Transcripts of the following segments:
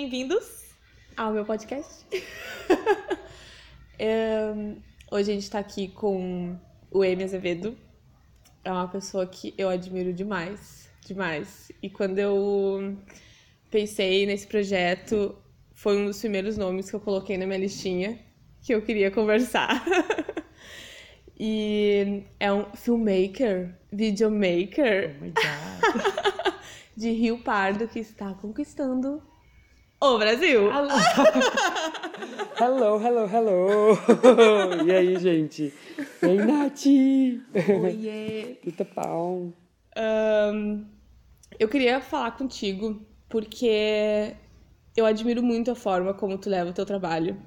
bem-vindos ao meu podcast. É, hoje a gente tá aqui com o Emi Azevedo. É uma pessoa que eu admiro demais, demais. E quando eu pensei nesse projeto, foi um dos primeiros nomes que eu coloquei na minha listinha que eu queria conversar. e é um filmmaker, videomaker. Oh my God. de Rio Pardo que está conquistando o Brasil. hello, hello, hello. e aí, gente? E aí, Nath? Oiê. Puta pau. Ahn, eu queria falar contigo porque eu admiro muito a forma como tu leva o teu trabalho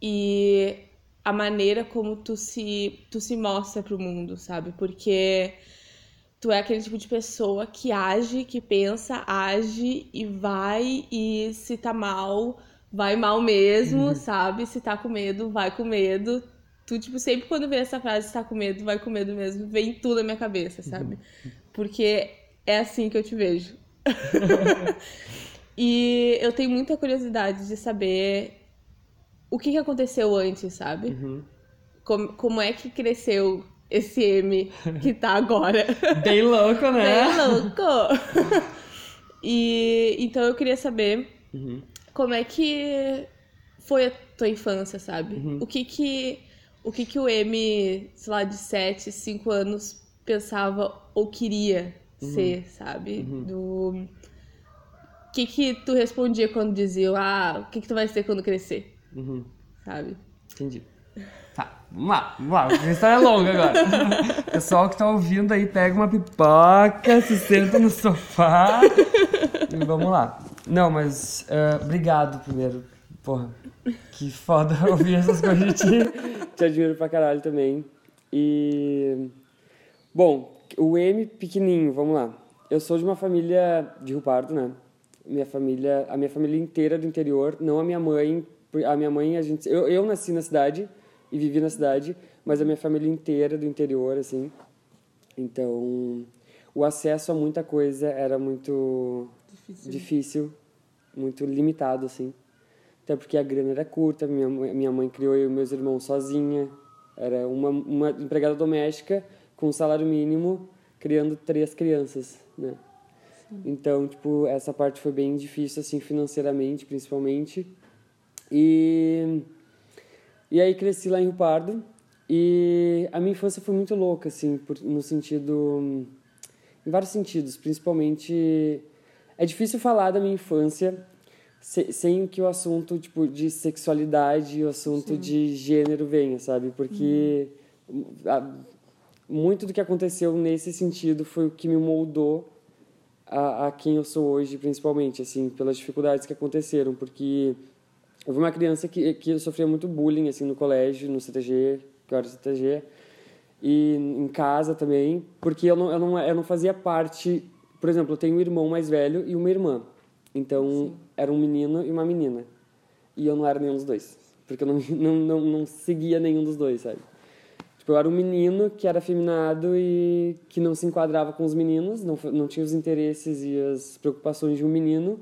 e a maneira como tu se, tu se mostra pro mundo, sabe? Porque tu é aquele tipo de pessoa que age, que pensa, age e vai e se tá mal, vai mal mesmo, sabe? Se tá com medo, vai com medo. Tu, tipo, sempre quando vê essa frase, se tá com medo, vai com medo mesmo, vem tudo na minha cabeça, sabe? Porque é assim que eu te vejo. e eu tenho muita curiosidade de saber o que, que aconteceu antes, sabe? Uhum. Como, como é que cresceu esse M que tá agora? Bem louco, né? Bem louco! e então eu queria saber Uhum. como é que foi a tua infância, sabe? Uhum. O que que o que que o M, sei lá, de 7, 5 anos pensava ou queria Uhum. ser, sabe? Do o que que tu respondia quando diziam, ah, o que que tu vai ser quando crescer, Uhum. sabe? Entendi. Tá, vamos lá, vamos lá. A história é longa agora. Pessoal que tá ouvindo aí, pega uma pipoca, se senta no sofá e vamos lá. Não, mas ah, obrigado primeiro. Porra, que foda ouvir essas coisas de ti. Te admiro pra caralho também. E. Bom, o M pequenininho, vamos lá. Eu sou de uma família de Rio Pardo, né? Minha família, a minha família inteira do interior, não a minha mãe. A minha mãe, a gente, eu, eu nasci na cidade e vivi na cidade, mas a minha família inteira do interior, assim. Então, o acesso a muita coisa era muito Difícil. difícil, muito limitado, assim. Até porque a grana era curta, minha mãe, minha mãe criou eu e meus irmãos sozinha. Era uma, uma empregada doméstica com um salário mínimo, criando três crianças, né? Então, tipo, essa parte foi bem difícil, assim, financeiramente, principalmente. E, e aí cresci lá em Rio Pardo. E a minha infância foi muito louca, assim, por, no sentido... Em vários sentidos, principalmente... É difícil falar da minha infância se- sem que o assunto, tipo, de sexualidade e o assunto de gênero venha, sabe? Porque a- muito do que aconteceu nesse sentido foi o que me moldou a, a quem eu sou hoje, principalmente, assim, pelas dificuldades que aconteceram, porque eu fui uma criança que, que sofria muito bullying, assim, no colégio, no CTG, que eu era CTG, e em casa também, porque eu não, eu não, eu não fazia parte... Por exemplo, eu tenho um irmão mais velho e uma irmã. Então, era um menino e uma menina. E eu não era nenhum dos dois. Porque eu não, não, não, não seguia nenhum dos dois, sabe? Tipo, eu era um menino que era afeminado e que não se enquadrava com os meninos, não, não tinha os interesses e as preocupações de um menino,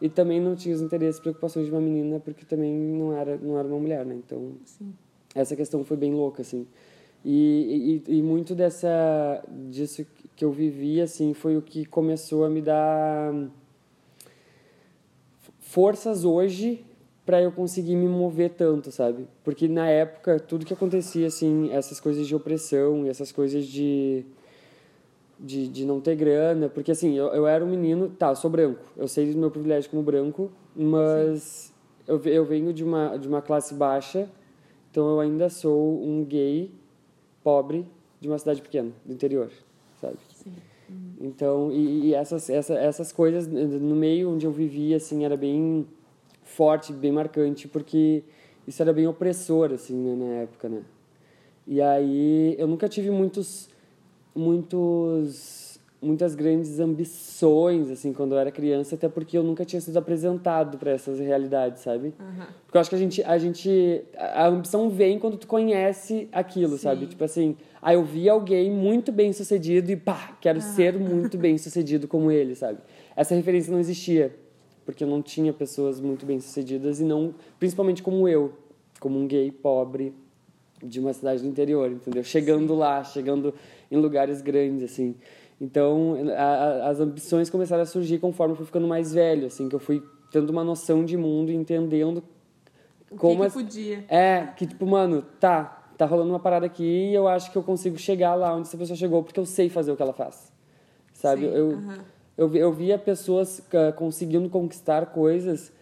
e também não tinha os interesses e preocupações de uma menina, porque também não era, não era uma mulher, né? Então, essa questão foi bem louca, assim. E, e, e muito dessa, disso que eu vivi, assim, foi o que começou a me dar forças hoje para eu conseguir me mover tanto, sabe? Porque na época, tudo que acontecia, assim, essas coisas de opressão e essas coisas de, de, de não ter grana, porque assim, eu, eu era um menino, tá, eu sou branco, eu sei do meu privilégio como branco, mas eu, eu venho de uma, de uma classe baixa, então eu ainda sou um gay pobre de uma cidade pequena, do interior, sabe? Então, e, e essas, essa, essas coisas no meio onde eu vivia, assim, era bem forte, bem marcante, porque isso era bem opressor, assim, né, na época, né? E aí, eu nunca tive muitos, muitos, muitas grandes ambições, assim, quando eu era criança, até porque eu nunca tinha sido apresentado para essas realidades, sabe? Porque eu acho que a gente, a gente, a ambição vem quando tu conhece aquilo, sabe? Tipo assim, aí eu vi alguém muito bem sucedido e pá, quero ser muito bem sucedido como ele, sabe? Essa referência não existia porque eu não tinha pessoas muito bem sucedidas e não, principalmente como eu, como um gay pobre de uma cidade do interior, entendeu? Chegando Sim. lá, chegando em lugares grandes, assim. Então, a, a, as ambições começaram a surgir conforme eu fui ficando mais velho, assim, que eu fui tendo uma noção de mundo entendendo o como que, que podia. É, que tipo, mano, tá, tá rolando uma parada aqui e eu acho que eu consigo chegar lá onde essa pessoa chegou porque eu sei fazer o que ela faz. Sabe? Sim, eu, uh -huh. eu, eu via pessoas uh, conseguindo conquistar coisas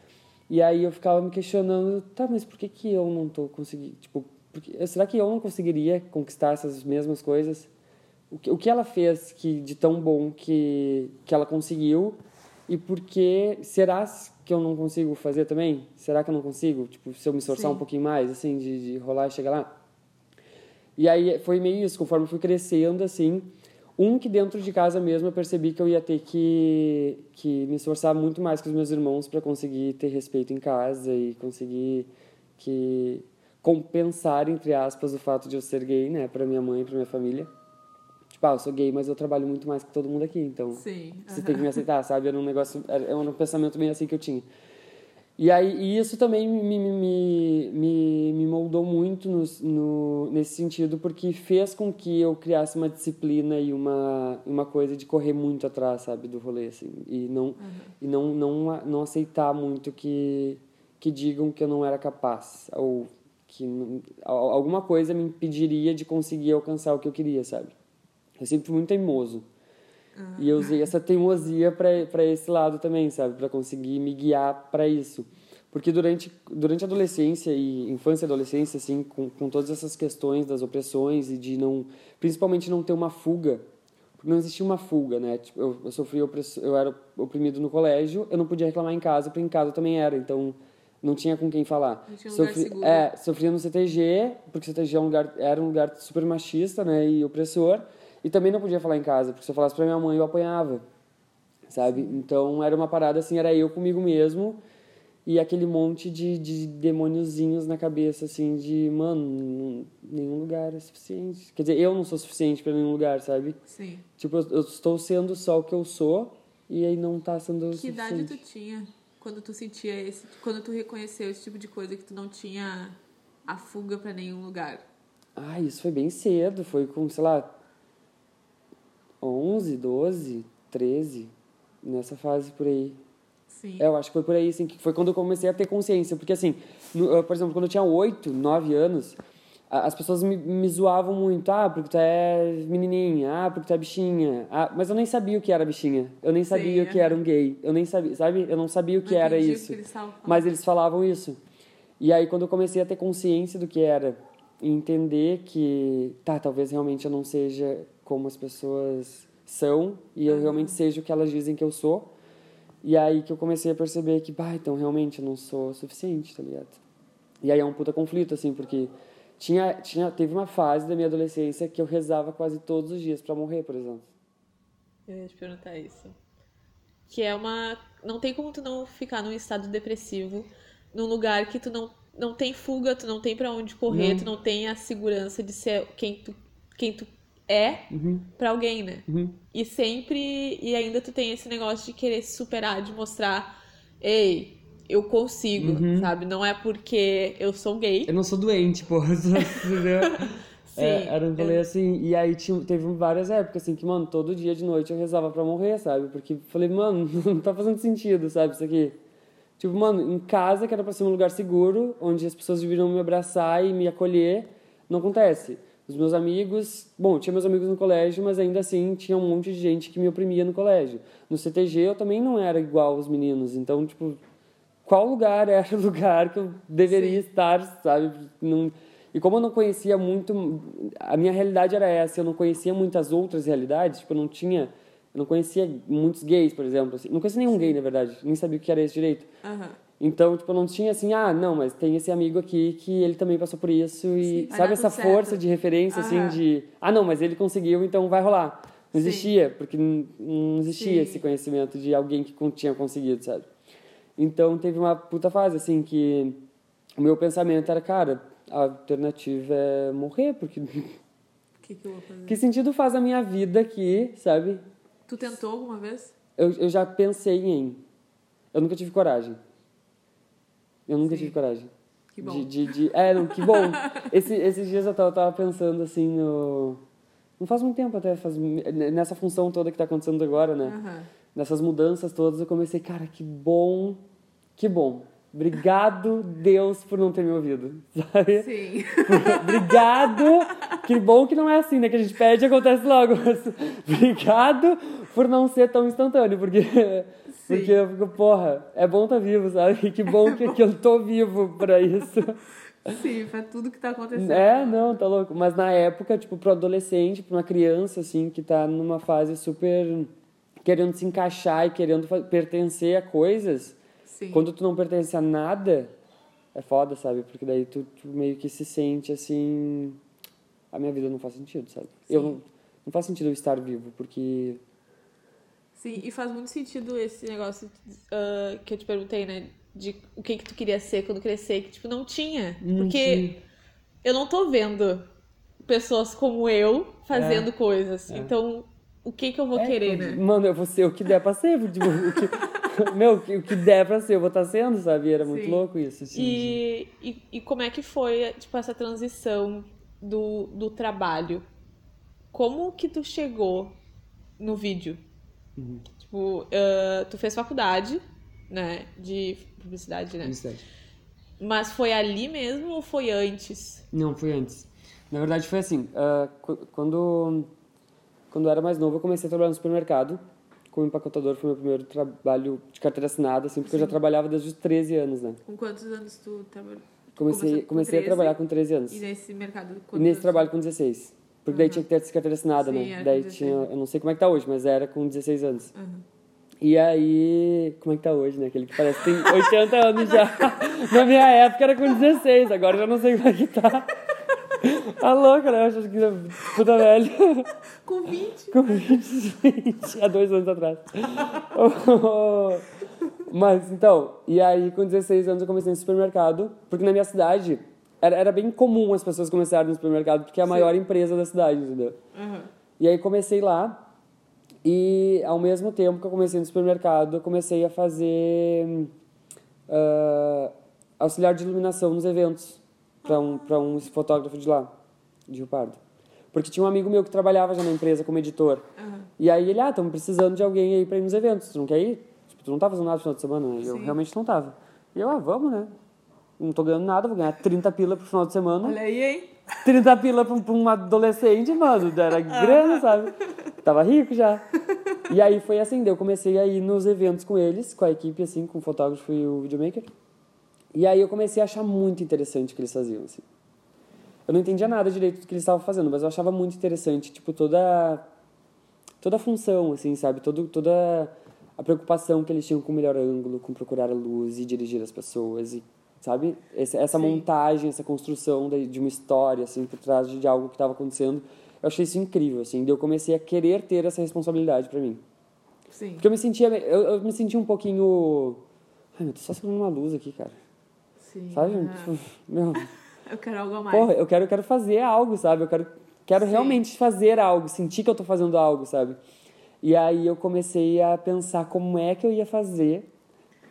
e aí eu ficava me questionando, tá, mas por que que eu não tô conseguindo, tipo, porque, será que eu não conseguiria conquistar essas mesmas coisas? O que, o que ela fez que de tão bom que, que ela conseguiu e por que será que eu não consigo fazer também? Será que eu não consigo? Tipo, se eu me esforçar Sim. um pouquinho mais, assim, de, de rolar e chegar lá? E aí foi meio isso, conforme eu fui crescendo, assim, um que dentro de casa mesmo eu percebi que eu ia ter que, que me esforçar muito mais com os meus irmãos para conseguir ter respeito em casa e conseguir que compensar, entre aspas, o fato de eu ser gay, né, para minha mãe e para minha família. Tipo, ah, eu sou gay, mas eu trabalho muito mais que todo mundo aqui, então Sim. você tem que me aceitar, sabe? Era um negócio, era um pensamento bem assim que eu tinha. E aí e isso também me, me, me, me moldou muito no, no, nesse sentido, porque fez com que eu criasse uma disciplina e uma, uma coisa de correr muito atrás, sabe, do rolê, assim. E não, uhum. e não, não, não aceitar muito que, que digam que eu não era capaz, ou que alguma coisa me impediria de conseguir alcançar o que eu queria, sabe? Eu sempre fui muito teimoso. Uhum. E eu usei essa teimosia para esse lado também, sabe? Para conseguir me guiar para isso. Porque durante, durante a adolescência e infância e adolescência, assim, com, com todas essas questões das opressões e de não... Principalmente não ter uma fuga. Porque não existia uma fuga, né? Tipo, eu, eu sofri opressão, eu era oprimido no colégio, eu não podia reclamar em casa, porque em casa eu também era. Então não tinha com quem falar. Não tinha um Sofri, seguro. É, sofria no CTG, porque o CTG é um lugar, era um lugar super machista, né, e opressor, e também não podia falar em casa, porque se eu falasse pra minha mãe, eu apanhava, sabe? Então, era uma parada assim, era eu comigo mesmo, e aquele monte de, de demôniozinhos na cabeça, assim, de, mano, nenhum lugar é suficiente. Quer dizer, eu não sou suficiente para nenhum lugar, sabe? Sim. Tipo, eu, eu, estou sendo só o que eu sou, e aí não tá sendo que suficiente. Que idade tu tinha? quando tu sentia esse, quando tu reconheceu esse tipo de coisa que tu não tinha a fuga para nenhum lugar? Ah, isso foi bem cedo, foi com, sei lá, 11, 12, 13, nessa fase por aí. Sim. É, eu acho que foi por aí, assim, que foi quando eu comecei a ter consciência, porque assim, no, por exemplo, quando eu tinha 8, 9 anos, as pessoas me, me zoavam muito, ah, porque tu é menininha, ah, porque tu é bichinha, ah, mas eu nem sabia o que era bichinha, eu nem sabia Sim, o que era um gay, eu nem sabia, sabe, eu não sabia o que era isso, que eles mas eles falavam isso. E aí quando eu comecei a ter consciência do que era e entender que, tá, talvez realmente eu não seja como as pessoas são e eu realmente seja o que elas dizem que eu sou, e aí que eu comecei a perceber que, bah, então realmente eu não sou o suficiente, tá ligado? E aí é um puta conflito, assim, porque tinha, tinha, teve uma fase da minha adolescência que eu rezava quase todos os dias para morrer, por exemplo. Eu ia te perguntar isso. Que é uma. Não tem como tu não ficar num estado depressivo, num lugar que tu não, não tem fuga, tu não tem para onde correr, não. tu não tem a segurança de ser quem tu, quem tu é uhum. para alguém, né? Uhum. E sempre. E ainda tu tem esse negócio de querer se superar, de mostrar. Ei, eu consigo, uhum. sabe? Não é porque eu sou gay. Eu não sou doente, porra. Entendeu? Sim. É, era um rolê assim, e aí tinha, teve várias épocas assim que, mano, todo dia de noite eu rezava pra morrer, sabe? Porque falei, mano, não tá fazendo sentido, sabe? Isso aqui. Tipo, mano, em casa, que era pra ser um lugar seguro, onde as pessoas deveriam me abraçar e me acolher, não acontece. Os meus amigos, bom, tinha meus amigos no colégio, mas ainda assim tinha um monte de gente que me oprimia no colégio. No CTG eu também não era igual aos meninos, então, tipo, qual lugar era o lugar que eu deveria Sim. estar, sabe? Não, e como eu não conhecia muito, a minha realidade era essa, eu não conhecia muitas outras realidades, tipo, eu não tinha, eu não conhecia muitos gays, por exemplo, assim, não conhecia nenhum Sim. gay, na verdade, nem sabia o que era esse direito. Uhum. Então, tipo, não tinha assim, ah, não, mas tem esse amigo aqui que ele também passou por isso e Sim, sabe essa força de referência, uhum. assim, de, ah, não, mas ele conseguiu, então vai rolar. Não existia, porque não, existia esse conhecimento de alguém que tinha conseguido, sabe? Então teve uma puta fase, assim, que o meu pensamento era, cara, a alternativa é morrer, porque. Que, que, eu vou fazer? que sentido faz a minha vida aqui, sabe? Tu tentou alguma vez? Eu, eu já pensei em. Eu nunca tive coragem. Eu nunca Sim. tive coragem. Que bom. De, de, de- É, não, que bom. Esse, esses dias eu tava, tava pensando assim no. Não faz muito tempo até, faz, nessa função toda que tá acontecendo agora, né? Aham. Nessas mudanças todas, eu comecei, cara, que bom, que bom. Obrigado, Deus, por não ter me ouvido, sabe? Sim. Obrigado. Que bom que não é assim, né? Que a gente pede e acontece logo. Mas Obrigado por não ser tão instantâneo, porque, porque eu fico, porra, é bom estar vivo, sabe? Que bom que, que eu tô vivo pra isso. Sim, pra tudo que tá acontecendo. É, não, tá louco. Mas na época, tipo, pro adolescente, pra uma criança, assim, que tá numa fase super querendo se encaixar e querendo pertencer a coisas, Sim. quando tu não pertence a nada, é foda, sabe? Porque daí tu, tu meio que se sente assim. A minha vida não faz sentido, sabe? Eu Sim. não, não faz sentido eu estar vivo, porque. Sim, e faz muito sentido esse negócio ah, que eu te perguntei, né? De o que que tu queria ser quando crescer, que tipo, não tinha. Porque eu não tô vendo pessoas como eu fazendo coisas. É. Então, o que que eu vou É, querer, tipo, né? Mano, eu vou ser o que der pra ser. Tipo, o que, meu, o que, der pra ser, eu vou estar sendo, sabe? E era muito Sim. louco isso. Assim, de- E, e, e como é que foi, tipo, essa transição do, do trabalho? Como que tu chegou no vídeo? Uhum. Tipo, ah, tu fez faculdade, né? De publicidade, né? Felicidade. Mas foi ali mesmo ou foi antes? Não, foi antes. Na verdade, foi assim. qu- quando, quando eu era mais novo, eu comecei a trabalhar no supermercado. Como empacotador, foi meu primeiro trabalho de carteira assinada, assim, porque eu já trabalhava desde os 13 anos, né? Com quantos anos tu trabalhou? Comecei, com comecei a 13? trabalhar com 13 anos. E nesse mercado? E nesse anos? trabalho com 16. Porque daí tinha que ter essa carteira assinada, Sim, né? Daí com 16. tinha, eu não sei como é que tá hoje, mas era com 16 anos. Aham. E aí, como é que tá hoje, né? Aquele que parece que tem 80 anos já. Na minha época era com 16, agora já não sei como é que tá. Tá louca, né? Eu acho que puta velho. Com 20? Com 20, 20, há dois anos atrás. Mas então, e aí com 16 anos eu comecei no supermercado, porque na minha cidade era, era bem comum as pessoas começarem no supermercado, porque é a maior empresa da cidade, entendeu? Aham. E aí comecei lá e ao mesmo tempo que eu comecei no supermercado, eu comecei a fazer ah, auxiliar de iluminação nos eventos para um, pra um fotógrafo de lá, de Rio Pardo. Porque tinha um amigo meu que trabalhava já na empresa como editor. Aham. E aí ele, ah, estamos precisando de alguém aí para ir nos eventos, tu não quer ir? Tipo, tu não tá fazendo nada no final de semana, né? Eu realmente não tava. E eu, ah, vamos, né? Não tô ganhando nada, vou ganhar 30 pila pro final de semana. Olha aí, hein? 30 pila pra um, pra um adolescente, mano, era grana, sabe? Tava rico já. E aí foi assim, eu comecei a ir nos eventos com eles, com a equipe, assim, com o fotógrafo e o videomaker. E aí eu comecei a achar muito interessante o que eles faziam, assim. Eu não entendia nada direito do que eles estavam fazendo, mas eu achava muito interessante, tipo, toda toda a função, assim, sabe? Todo, toda a preocupação que eles tinham com o melhor ângulo, com procurar a luz e dirigir as pessoas e sabe? Essa, essa montagem, essa construção de, uma história, assim, por trás de, algo que estava acontecendo. Eu achei isso incrível, assim. Daí eu comecei a querer ter essa responsabilidade para mim. Sim. Porque eu me sentia, eu, eu me sentia um pouquinho... Ai, meu, tô só segurando uma luz aqui, cara. Sim. Sabe? Ah, Tipo, meu... eu quero algo a mais. Porra, eu quero, eu quero fazer algo, sabe? Eu quero, quero Sim. realmente fazer algo, sentir que eu tô fazendo algo, sabe? E aí eu comecei a pensar como é que eu ia fazer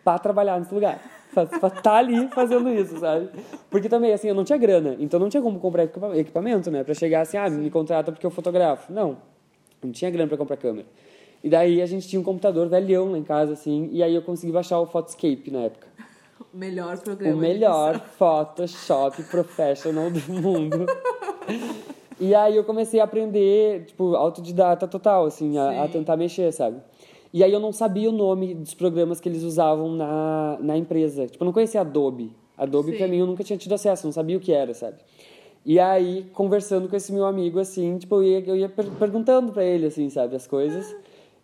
para trabalhar nesse lugar. Pra estar ali fazendo isso, sabe? Porque também, assim, eu não tinha grana, então não tinha como comprar equipa- equipamento, né? Pra chegar assim, ah, me contrata porque eu fotografo. Não, não tinha grana pra comprar câmera. E daí a gente tinha um computador velhão lá em casa, assim, e aí eu consegui baixar o Photoscape na época. O melhor programa. O melhor. Photoshop professional do mundo. E aí eu comecei a aprender, tipo, autodidata total, assim, a, a tentar mexer, sabe? E aí eu não sabia o nome dos programas que eles usavam na, na empresa. Tipo, eu não conhecia Adobe. Adobe, Sim. pra mim, eu nunca tinha tido acesso, não sabia o que era, sabe? E aí, conversando com esse meu amigo, assim, tipo, eu ia, eu ia per- perguntando pra ele, assim, sabe, as coisas.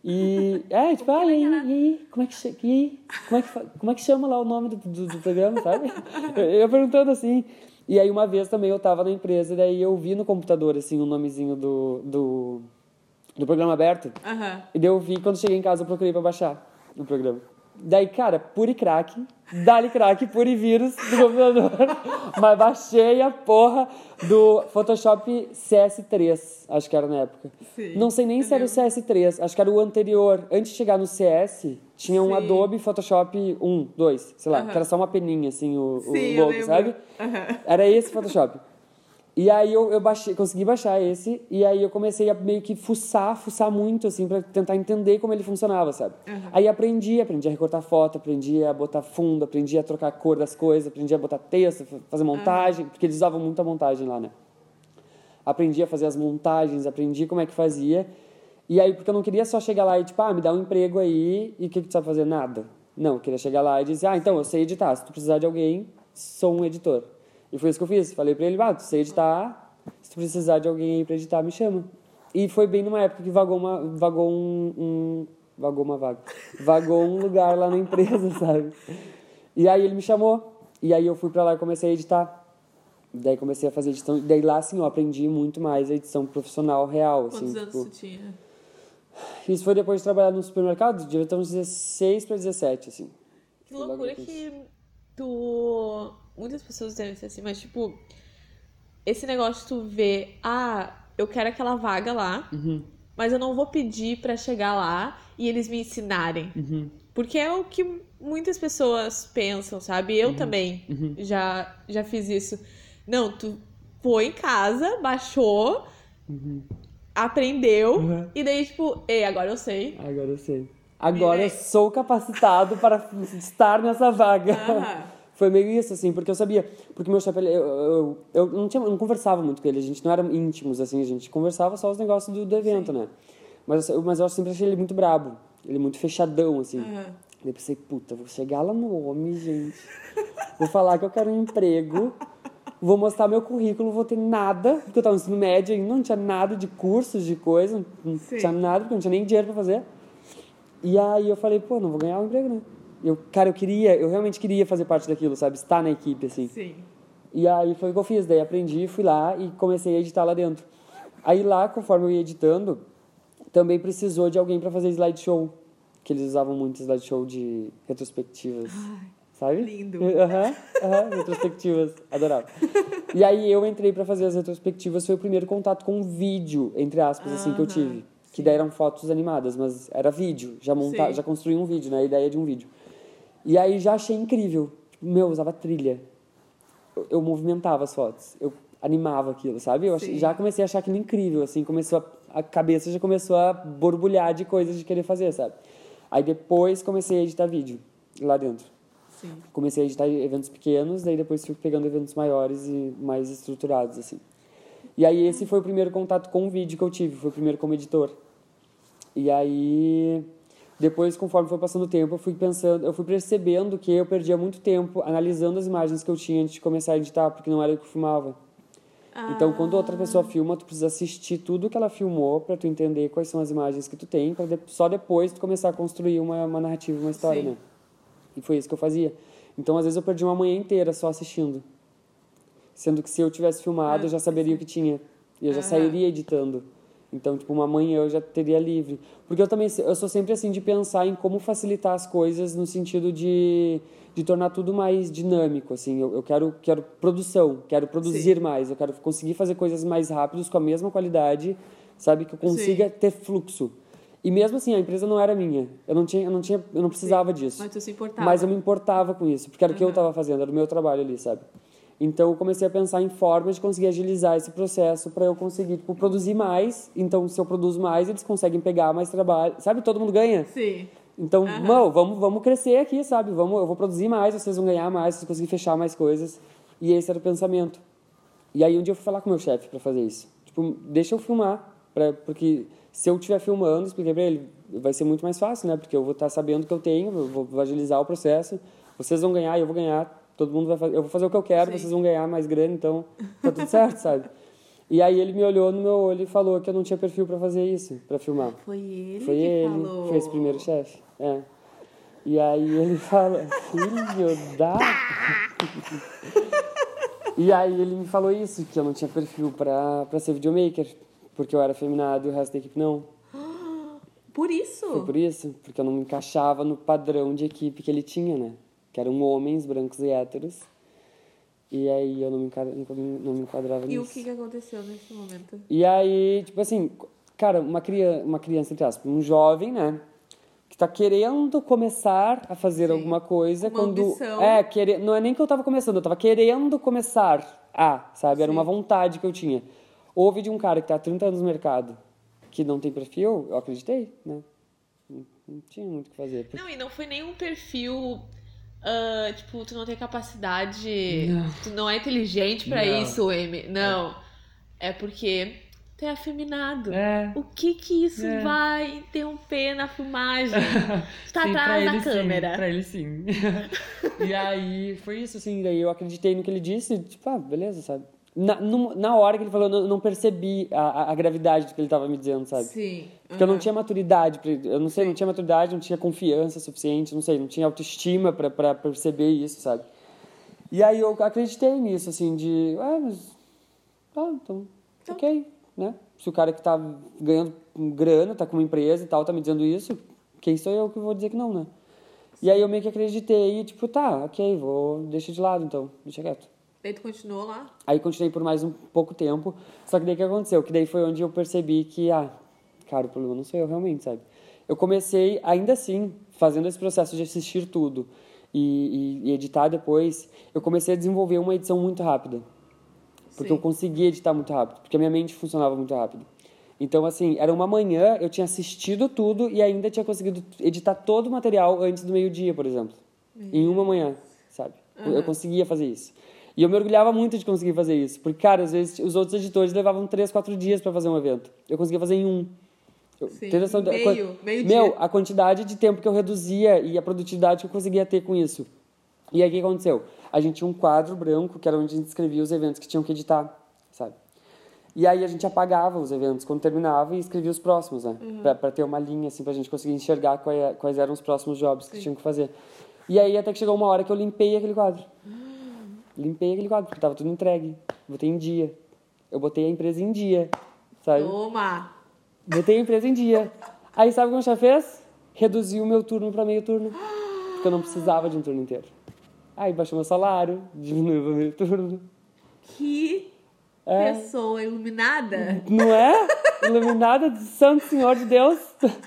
E, é, tipo, ah, e aí, e aí, como é que, e aí, como é que, como é que chama lá o nome do, do, do programa, sabe? Eu perguntando, assim. E aí, uma vez também eu tava na empresa, e daí eu vi no computador, assim, o nomezinho do, do, do programa aberto. E daí eu vi, quando cheguei em casa, eu procurei pra baixar o programa. Daí, cara, pure crack, dá-lhe crack, pure vírus do computador. Mas baixei a porra do Photoshop CS3, acho que era na época. Sim, Não sei nem se era o CS3, acho que era o anterior. Antes de chegar no CS, tinha um Sim. Adobe Photoshop 1, 2, sei lá, que era só uma peninha, assim, o, o Sim, eu logo, sabe? Era esse Photoshop. E aí eu, eu baixei, consegui baixar esse, e aí eu comecei a meio que fuçar, fuçar muito, assim, pra tentar entender como ele funcionava, sabe? Aí aprendi, aprendi a recortar foto, aprendi a botar fundo, aprendi a trocar a cor das coisas, aprendi a botar texto, fa- fazer montagem, porque eles usavam muita montagem lá, né? Aprendi a fazer as montagens, aprendi como é que fazia. E aí, porque eu não queria só chegar lá e, tipo, ah, me dá um emprego aí, e o que, que tu sabe fazer? Nada. Não, eu queria chegar lá e dizer, ah, então, eu sei editar, se tu precisar de alguém, sou um editor. E foi isso que eu fiz. Falei pra ele, ah, tu sei editar, se tu precisar de alguém aí pra editar, me chama. E foi bem numa época que vagou uma, vagou um, um vagou uma vaga, vagou um lugar lá na empresa, sabe? E aí ele me chamou, e aí eu fui pra lá e comecei a editar. Daí comecei a fazer edição, daí lá assim eu aprendi muito mais a edição profissional real, assim, Quantos anos tipo, tinha? isso foi depois de trabalhar no supermercado, devia ter uns 16 para 17, assim. Que loucura que tu. Muitas pessoas devem ser assim, mas tipo, esse negócio tu vê, ah, eu quero aquela vaga lá, Uhum. mas eu não vou pedir pra chegar lá e eles me ensinarem. Uhum. Porque é o que muitas pessoas pensam, sabe? Eu também já, já fiz isso. Não, tu foi em casa, baixou, aprendeu, Uhum. e daí, tipo, ei, agora eu sei. Agora eu sei. Agora eu sou capacitado para estar nessa vaga. Foi meio isso, assim, porque eu sabia. Porque meu chefe, ele- eu, eu, eu não, tinha, não conversava muito com ele, a gente não era íntimos, assim, a gente conversava só os negócios do, do evento, né? Mas, eu- mas eu sempre achei ele muito brabo, ele muito fechadão, assim. Aham. Daí eu pensei, puta, vou chegar lá no homem, gente. Vou falar que eu quero um emprego. Vou mostrar meu currículo, vou ter nada, porque eu tava no ensino médio ainda, não tinha nada de cursos, de coisa, não Sim. tinha nada, porque eu não tinha nem dinheiro pra fazer. E aí eu falei, pô, não vou ganhar o emprego, né? Eu, cara, eu queria, eu realmente queria fazer parte daquilo, sabe? Estar na equipe, assim. Sim. E aí foi o que eu fiz, daí aprendi, fui lá e comecei a editar lá dentro. Aí lá, conforme eu ia editando, também precisou de alguém para fazer slideshow, que eles usavam muito slideshow de retrospectivas, sabe? lindo. Aham, aham, retrospectivas, adorava. E aí eu entrei para fazer as retrospectivas, foi o primeiro contato com vídeo, entre aspas, assim, que eu tive. Que daí eram fotos animadas, mas era vídeo, já monta, Sim. já construí um vídeo, né? A ideia de um vídeo. E aí já achei incrível. Tipo, meu, usava trilha. Eu, eu movimentava as fotos. Eu animava aquilo, sabe? Eu já comecei a achar aquilo incrível, assim, começou a, a cabeça já começou a borbulhar de coisas de querer fazer, sabe? Aí depois comecei a editar vídeo lá dentro. Sim. Comecei a editar eventos pequenos, daí depois fui pegando eventos maiores e mais estruturados, assim. E aí esse foi o primeiro contato com o vídeo que eu tive, foi o primeiro como editor. E aí depois, conforme foi passando o tempo, eu fui pensando, eu fui percebendo que eu perdia muito tempo analisando as imagens que eu tinha antes de começar a editar, porque não era eu que filmava. Então, quando outra pessoa filma, tu precisa assistir tudo que ela filmou para tu entender quais são as imagens que tu tem, para só depois tu começar a construir uma, uma narrativa, uma história, Sim. né? E foi isso que eu fazia. Então, às vezes eu perdi uma manhã inteira só assistindo. Sendo que se eu tivesse filmado, Ah, eu já saberia o que tinha. E eu já Aham. sairia editando. Então, tipo, uma manhã eu já teria livre. Porque eu também, eu sou sempre assim de pensar em como facilitar as coisas no sentido de, de tornar tudo mais dinâmico, assim. Eu, eu quero, quero produção, quero produzir mais, eu quero conseguir fazer coisas mais rápidas com a mesma qualidade, sabe? Que eu consiga ter fluxo. E mesmo assim, a empresa não era minha. Eu não tinha, eu não tinha, eu não precisava disso. Mas tu se importava. Mas eu me importava com isso, porque era o que eu Uhum. estava fazendo, era o meu trabalho ali, sabe? Então eu comecei a pensar em formas de conseguir agilizar esse processo para eu conseguir tipo, produzir mais. Então, se eu produzo mais, eles conseguem pegar mais trabalho. Sabe? Todo mundo ganha. Sim. Então, mão, vamos, vamos crescer aqui, sabe? Vamos, eu vou produzir mais, vocês vão ganhar mais, vocês conseguem fechar mais coisas. E esse era o pensamento. E aí um dia eu fui falar com o meu chefe para fazer isso. Tipo, deixa eu filmar, pra, porque se eu estiver filmando, expliquei para ele, vai ser muito mais fácil, né? Porque eu vou estar sabendo o que eu tenho, eu vou, vou agilizar o processo, vocês vão ganhar, eu vou ganhar, todo mundo vai fazer, eu vou fazer o que eu quero, Sim. vocês vão ganhar mais grana, então tá tudo certo, sabe? E aí ele me olhou no meu olho e falou que eu não tinha perfil para fazer isso, para filmar. Foi ele Foi ele, falou. foi esse primeiro chefe. É. E aí ele fala, filho da. e aí ele me falou isso, que eu não tinha perfil pra, pra ser videomaker, porque eu era feminado e o resto da equipe não. Por isso? Foi por isso, porque eu não me encaixava no padrão de equipe que ele tinha, né? Que eram homens brancos e héteros. E aí eu não me, enca- não me enquadrava E o nisso. que, que aconteceu nesse momento? E aí, tipo assim, cara, uma criança, uma criança entre aspas, um jovem, né? Que tá querendo começar a fazer Sim. alguma coisa Uma quando. ambição. É, querer, não é nem que eu tava começando, eu tava querendo começar a, sabe? Era Sim. uma vontade que eu tinha. Houve de um cara que tá há 30 anos no mercado que não tem perfil, eu acreditei, né? Não, não tinha muito o que fazer. Porque- Não, e não foi nenhum perfil. Ah, tipo, tu não tem capacidade. Não. Tu não é inteligente pra Não. isso, M. Não. É porque tu é afeminado. É. O que que isso É. vai interromper na filmagem? Tu tá Sim, atrás da ele sim, câmera. pra ele sim. e aí foi isso, assim, daí eu acreditei no que ele disse, tipo, ah, beleza, sabe? Na, na hora que ele falou, eu não, não percebi a, a- gravidade do que ele tava me dizendo, sabe? Sim. Porque eu não tinha maturidade, pra, eu não sei, não tinha maturidade, não tinha confiança suficiente, não sei, não tinha autoestima pra perceber isso, sabe? E aí eu acreditei nisso, assim, de, ah, mas, ah, então, ok, né? Se o cara que tá ganhando grana, tá com uma empresa e tal, tá me dizendo isso, quem sou eu que vou dizer que não, né? E aí eu meio que acreditei e, tipo, tá, ok, vou, deixa de lado então, deixa quieto. Daí tu continuou lá? Aí continuei por mais um pouco tempo. Só que daí o que aconteceu? Que daí foi onde eu percebi que, ah, cara, o problema não sou eu realmente, sabe? Eu comecei, ainda assim, fazendo esse processo de assistir tudo e, e- e editar depois, eu comecei a desenvolver uma edição muito rápida. Porque Sim. eu conseguia editar muito rápido, porque a minha mente funcionava muito rápido. Então, assim, era uma manhã, eu tinha assistido tudo e ainda tinha conseguido editar todo o material antes do meio-dia, por exemplo. Em uma manhã, sabe? Eu conseguia fazer isso. E eu me orgulhava muito de conseguir fazer isso. Porque, cara, às vezes os outros editores levavam três, quatro dias para fazer um evento. Eu conseguia fazer em um. Sim, noção meio- meio Meu, dia. a quantidade de tempo que eu reduzia e a produtividade que eu conseguia ter com isso. E aí o que aconteceu? A gente tinha um quadro branco, que era onde a gente escrevia os eventos que tinham que editar, sabe? E aí a gente apagava os eventos quando terminava e escrevia os próximos, né? Pra, pra ter uma linha, assim, pra gente conseguir enxergar quais, quais eram os próximos jobs que tinham que fazer. E aí até que chegou uma hora que eu limpei aquele quadro. Limpei aquele quadro, porque tava tudo entregue. Botei em dia. Eu botei a empresa em dia, sabe? Toma! Botei a empresa em dia. Aí sabe o que o chefe fez? Reduziu o meu turno para meio turno. Porque eu não precisava de um turno inteiro. Aí baixou meu salário, diminuiu o meio turno. Que É. pessoa iluminada! Não é? Iluminada de Santo Senhor de Deus.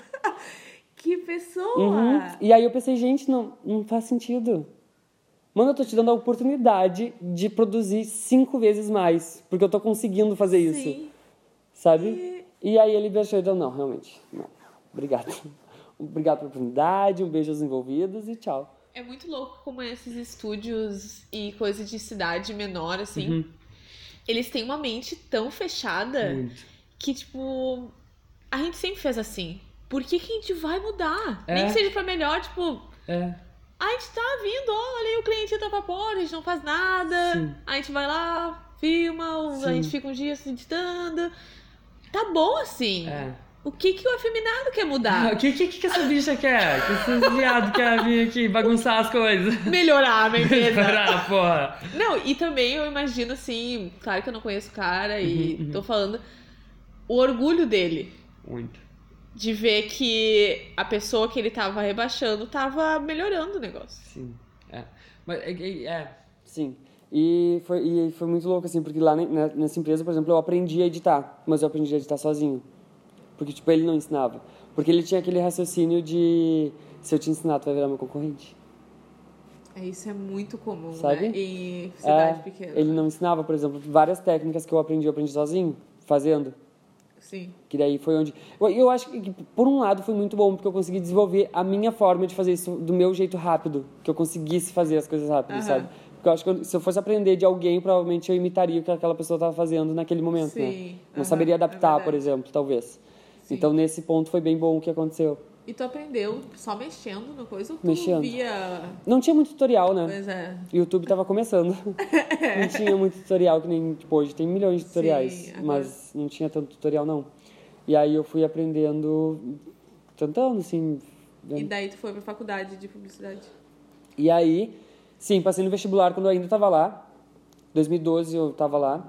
Que pessoa! Uhum. E aí eu pensei, gente, não, não faz sentido. Mano, eu tô te dando a oportunidade de produzir cinco vezes mais. Porque eu tô conseguindo fazer isso. Sim. Sabe? E aí ele baixou e deu, não, realmente, não. Obrigado. Obrigado pela oportunidade, um beijo aos envolvidos e tchau. É muito louco como esses estúdios e coisa de cidade menor, assim, Uhum. eles têm uma mente tão fechada Muito. que, tipo, a gente sempre fez assim. Por que, que a gente vai mudar? Nem É. que seja pra melhor, tipo, É. a gente tá vindo, olha aí o cliente tá pra porta, a gente não faz nada. Sim. A gente vai lá, filma, o- a Sim. gente fica uns dias editando. Tá bom assim. É. O que que o afeminado quer Ah, mudar? o que, que, que essa bicha quer? Que esse viado quer vir aqui bagunçar as coisas? Melhorar a minha empresa. Parar, porra. Não, e também eu imagino assim, claro que eu não conheço o cara e Uhum, uhum. tô falando o orgulho dele Muito. De ver que a pessoa que ele tava rebaixando tava melhorando o negócio. Sim. É. Mas é. é. Sim. E foi, e foi muito louco, assim, porque lá ne- nessa empresa, por exemplo, eu aprendi a editar, mas eu aprendi a editar sozinho. Porque, tipo, ele não ensinava. Porque ele tinha aquele raciocínio de se eu te ensinar, tu vai virar meu concorrente. É, Isso é muito comum, Sabe? né? Em cidade É, pequena. Ele não ensinava, por exemplo, várias técnicas que eu aprendi, eu aprendi sozinho, fazendo. Sim. Que daí foi onde. Eu, eu acho que, por um lado, foi muito bom, porque eu consegui desenvolver a minha forma de fazer isso do meu jeito rápido. Que eu conseguisse fazer as coisas rápido, Aham. sabe? Porque eu acho que se eu fosse aprender de alguém, provavelmente eu imitaria o que aquela pessoa estava fazendo naquele momento, né? Sim, Não aham, saberia é adaptar, por verdade. exemplo, talvez. Sim. Então, nesse ponto, foi bem bom o que aconteceu. E tu aprendeu só mexendo no coisa ou tu Mexendo. via... Não tinha muito tutorial, né? Pois é. O YouTube tava começando. não tinha muito tutorial, que nem tipo, hoje tem milhões de tutoriais. Sim, mas não tinha tanto tutorial, não. E aí eu fui aprendendo, tentando, assim. E daí tu foi pra faculdade de publicidade. E aí, sim, passei no vestibular quando eu ainda estava lá. 2012 eu estava lá.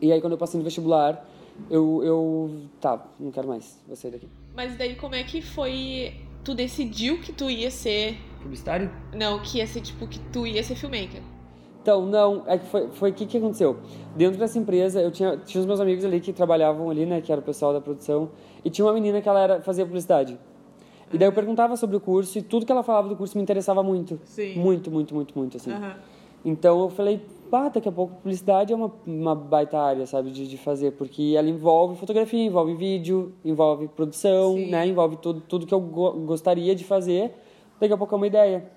E aí quando eu passei no vestibular, Eu, eu. Tá, não quero mais. Vou sair daqui. Mas daí como é que foi. Tu decidiu que tu ia ser. Publicitário? Não, que ia ser tipo que tu ia ser filmmaker. Então, não, é que foi o foi que, que aconteceu. Dentro dessa empresa, eu tinha, tinha os meus amigos ali que trabalhavam ali, né, que era o pessoal da produção, e tinha uma menina que ela era, fazia publicidade. E daí eu perguntava sobre o curso e tudo que ela falava do curso me interessava muito. Sim. Muito, muito, muito, muito, assim. Aham. Então eu falei, pá, daqui a pouco publicidade é uma, uma baita área, sabe, de, de fazer, porque ela envolve fotografia, envolve vídeo, envolve produção, Sim. né, envolve tudo, tudo que eu go- gostaria de fazer, daqui a pouco é uma ideia.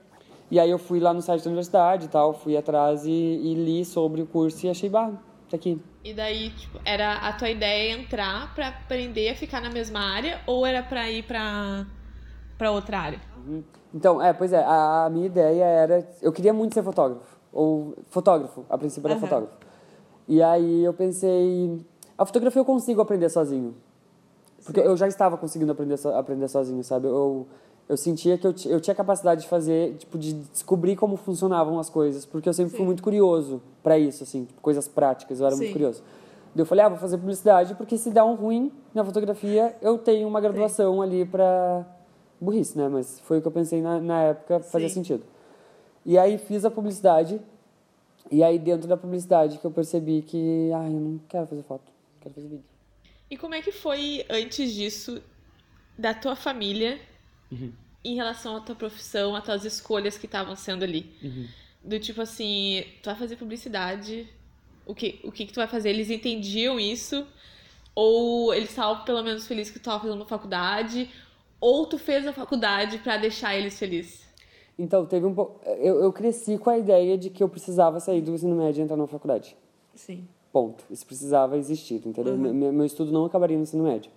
E aí eu fui lá no site da universidade e tal, fui atrás e, e li sobre o curso e achei, bah, tá aqui. E daí, tipo, era a tua ideia entrar pra aprender a ficar na mesma área ou era pra ir pra, pra outra área? Então, é, pois é, a, a minha ideia era, eu queria muito ser fotógrafo, ou fotógrafo, a princípio era Aham. fotógrafo. E aí eu pensei, a fotografia eu consigo aprender sozinho. Porque eu já estava conseguindo aprender, so- aprender sozinho, sabe? Eu, eu sentia que eu, eu tinha capacidade de fazer, tipo, de descobrir como funcionavam as coisas, porque eu sempre fui Sim. muito curioso para isso, assim, tipo, coisas práticas, eu era muito Sim. curioso. Daí eu falei, ah, vou fazer publicidade, porque se der um ruim na fotografia, eu tenho uma graduação ali pra... Burrice, né? Mas foi o que eu pensei na, na época, fazia Sim. sentido. E aí fiz a publicidade, e aí dentro da publicidade que eu percebi que, ah, eu não quero fazer foto, quero fazer vídeo. E como é que foi antes disso da tua família Uhum. em relação à tua profissão, às tuas escolhas que estavam sendo ali? Uhum. Do tipo assim, tu vai fazer publicidade, o que, o que, que tu vai fazer? Eles entendiam isso? Ou eles estavam pelo menos felizes que tu estava fazendo faculdade? Ou tu fez a faculdade pra deixar eles felizes? Então, teve um pouco. Eu, eu cresci com a ideia de que eu precisava sair do ensino médio e entrar na faculdade. Sim. Ponto. Isso precisava existir, entendeu? Uhum. Meu, meu estudo não acabaria no ensino médio.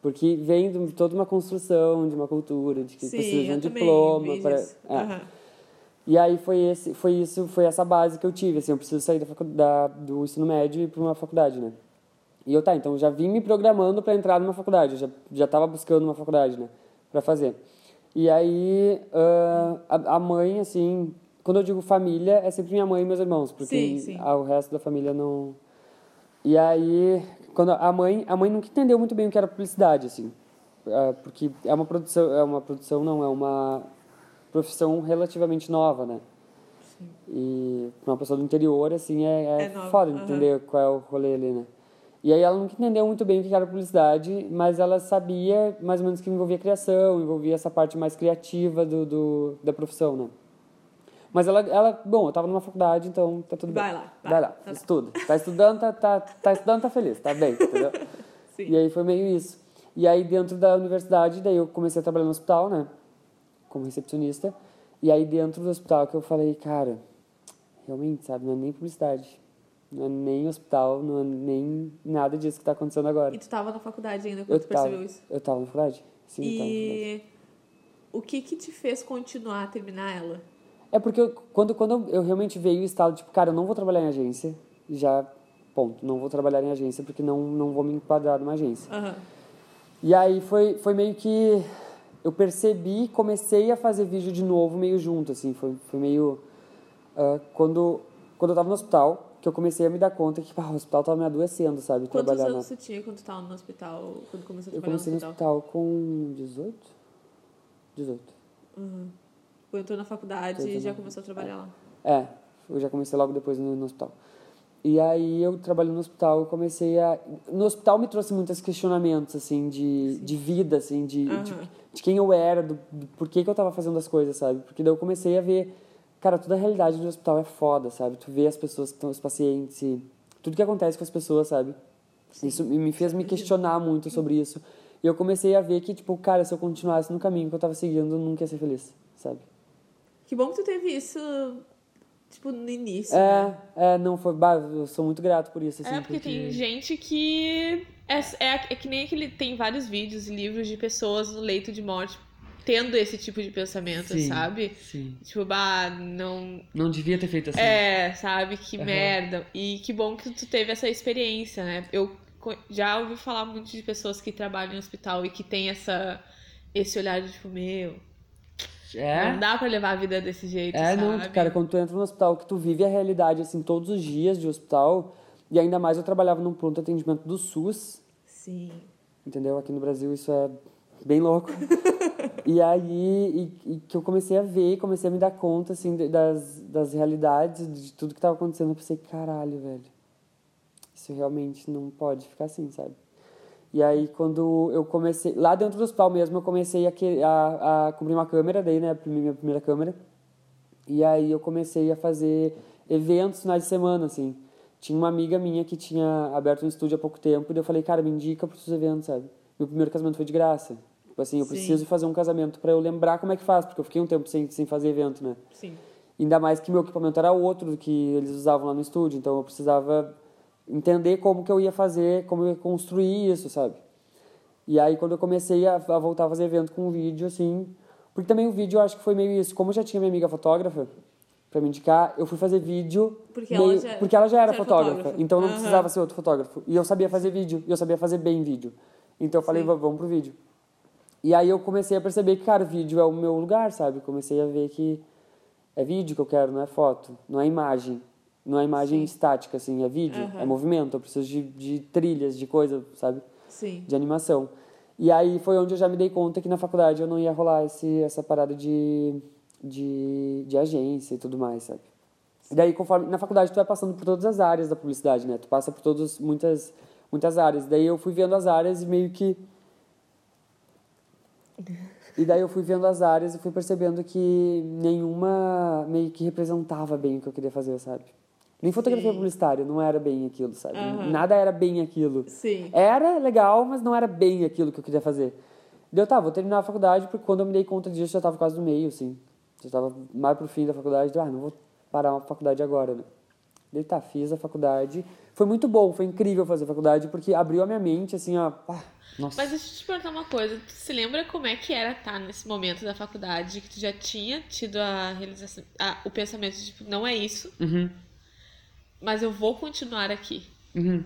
Porque vem de toda uma construção, de uma cultura, de que Sim, precisa de um diploma. Pra... É. Aham. E aí foi, esse, foi isso, foi essa base que eu tive, assim, eu preciso sair da do ensino médio e ir para uma faculdade, né? E eu, tá, então já vim me programando para entrar numa faculdade, eu já, já tava buscando uma faculdade, né, para fazer. E aí, ah, a, a mãe, assim, quando eu digo família, é sempre minha mãe e meus irmãos, porque Sim, sim. ah, o resto da família não... E aí, quando a mãe, a mãe nunca entendeu muito bem o que era publicidade, assim, ah, porque é uma produção, é uma produção, não, é uma profissão relativamente nova, né? E pra uma pessoa do interior, assim, é, é, É foda aham. entender qual é o rolê ali, né? E aí ela nunca entendeu muito bem o que era publicidade, mas ela sabia mais ou menos que envolvia criação, envolvia essa parte mais criativa do, do da profissão, né? Mas ela, ela, bom, eu tava numa faculdade, então tá tudo Vai bem. lá, vai. Vai lá, Tá estuda. Tá estudando, tá, tá, tá estudando, tá feliz, tá bem, entendeu? Sim. E aí foi meio isso. E aí dentro da universidade, daí eu comecei a trabalhar no hospital, né? Como recepcionista. E aí dentro do hospital que eu falei, cara, realmente, sabe, não é nem publicidade. Não é nem hospital, não é nem nada disso que tá acontecendo agora. E tu tava na faculdade ainda Eu quando tu tava, percebeu isso? eu tava na faculdade. Sim, eu tava na faculdade. E o que que te fez continuar a terminar ela? É porque eu- quando, quando eu realmente veio o estado, tipo, cara, eu não vou trabalhar em agência, já, ponto, não vou trabalhar em agência porque não, não vou me enquadrar numa agência. Aham. E aí foi, foi meio que eu percebi, comecei a fazer vídeo de novo meio junto, assim, foi, foi meio... ah, quando, quando eu tava no hospital, que eu comecei a me dar conta que pá, o hospital tava me adoecendo, sabe, Quantos trabalhar anos na... tu tinha quando tu tava no hospital? Quando começou a Eu trabalhar comecei no no hospital? hospital com 18? 18. Uhum. Entrou na faculdade e já começou a trabalhar lá. É, eu já comecei logo depois no, no hospital. E aí eu trabalhando no hospital, eu comecei a... No hospital me trouxe muitos questionamentos, assim, de, de vida, assim, de, Aham. de, de quem eu era, do, do porquê que eu tava fazendo as coisas, sabe? Porque daí eu comecei a ver... Cara, toda a realidade do hospital é foda, sabe? Tu vê as pessoas que estão, os pacientes, e tudo que acontece com as pessoas, sabe? Isso me fez me questionar muito sobre isso. E eu comecei a ver que, tipo, cara, se eu continuasse no caminho que eu tava seguindo, eu nunca ia ser feliz, sabe? Que bom que tu teve isso, tipo, no início, né? É, é, não foi. Bah, eu sou muito grato por isso, assim. é, porque, tem gente que. É, é, é que nem aquele. Tem vários vídeos e livros de pessoas no leito de morte tendo esse tipo de pensamento, Sim, sabe? Sim. Tipo, bah, não. Não devia ter feito assim. É, sabe? Que Aham. merda. E que bom que tu teve essa experiência, né? Eu já ouvi falar muito de pessoas que trabalham em hospital e que tem essa. Esse olhar de tipo, meu, não dá pra levar a vida desse jeito, É, sabe? não, cara, quando tu entra no hospital, que tu vive a realidade, assim, todos os dias de hospital, E ainda mais eu trabalhava num pronto atendimento do SUS, Sim. entendeu? Aqui no Brasil isso é bem louco. e aí e, e que eu comecei a ver, comecei a me dar conta assim das, das realidades, de tudo que estava acontecendo, eu pensei, caralho, velho. Isso realmente não pode ficar assim, sabe? E aí quando eu comecei, lá dentro do hospital mesmo, eu comecei a, a, a comprar uma câmera, daí, né, a minha primeira câmera. E aí eu comecei a fazer eventos finais de semana, assim. Tinha uma amiga minha que tinha aberto um estúdio há pouco tempo, e eu falei, cara, me indica para os eventos, sabe? Meu primeiro casamento foi de graça. Tipo assim, eu Sim. preciso fazer um casamento para eu lembrar como é que faz, porque eu fiquei um tempo sem, sem fazer evento, né? Sim. Ainda mais que meu equipamento era outro do que eles usavam lá no estúdio, então eu precisava entender como que eu ia fazer, como eu ia construir isso, sabe? E aí quando eu comecei a, a voltar a fazer evento com vídeo, assim, porque também o vídeo eu acho que foi meio isso, como eu já tinha minha amiga fotógrafa para me indicar, eu fui fazer vídeo Porque ela meio- já- porque ela já era já era fotógrafa, fotógrafa. então não Aham. precisava ser outro fotógrafo. E eu sabia fazer vídeo, e eu sabia fazer bem vídeo. Então eu falei, Sim. "Va- vamos pro vídeo. E aí eu comecei a perceber que, cara, vídeo é o meu lugar, sabe? Comecei a ver que é vídeo que eu quero, não é foto, não é imagem. Não é imagem Sim. estática, assim, é vídeo, Aham. é movimento. Eu preciso de, de trilhas, de coisa, sabe? Sim. De animação. E aí foi onde eu já me dei conta que na faculdade eu não ia rolar esse, essa parada de, de, de agência e tudo mais, sabe? E daí, conforme na faculdade, tu vai passando por todas as áreas da publicidade, né? Tu passa por todas, muitas, muitas áreas. Daí eu fui vendo as áreas e meio que e daí eu fui vendo as áreas e fui percebendo que nenhuma meio que representava bem o que eu queria fazer, sabe? Nem fotografia Sim. publicitária, não era bem aquilo, sabe? Aham. Nada era bem aquilo. Sim. Era legal, mas não era bem aquilo que eu queria fazer. Daí eu, tá, vou terminar a faculdade, porque quando eu me dei conta disso, já tava quase no meio, assim. Já tava mais pro fim da faculdade, ah, não vou parar a faculdade agora, né? Daí tá, fiz a faculdade. Foi muito bom, foi incrível fazer a faculdade, porque abriu a minha mente, assim, ó. ah, nossa. Mas deixa eu te perguntar uma coisa. Tu se lembra como é que era estar nesse momento da faculdade que tu já tinha tido a realização, a- o pensamento de tipo, não é isso, Uhum, mas eu vou continuar aqui. uhum.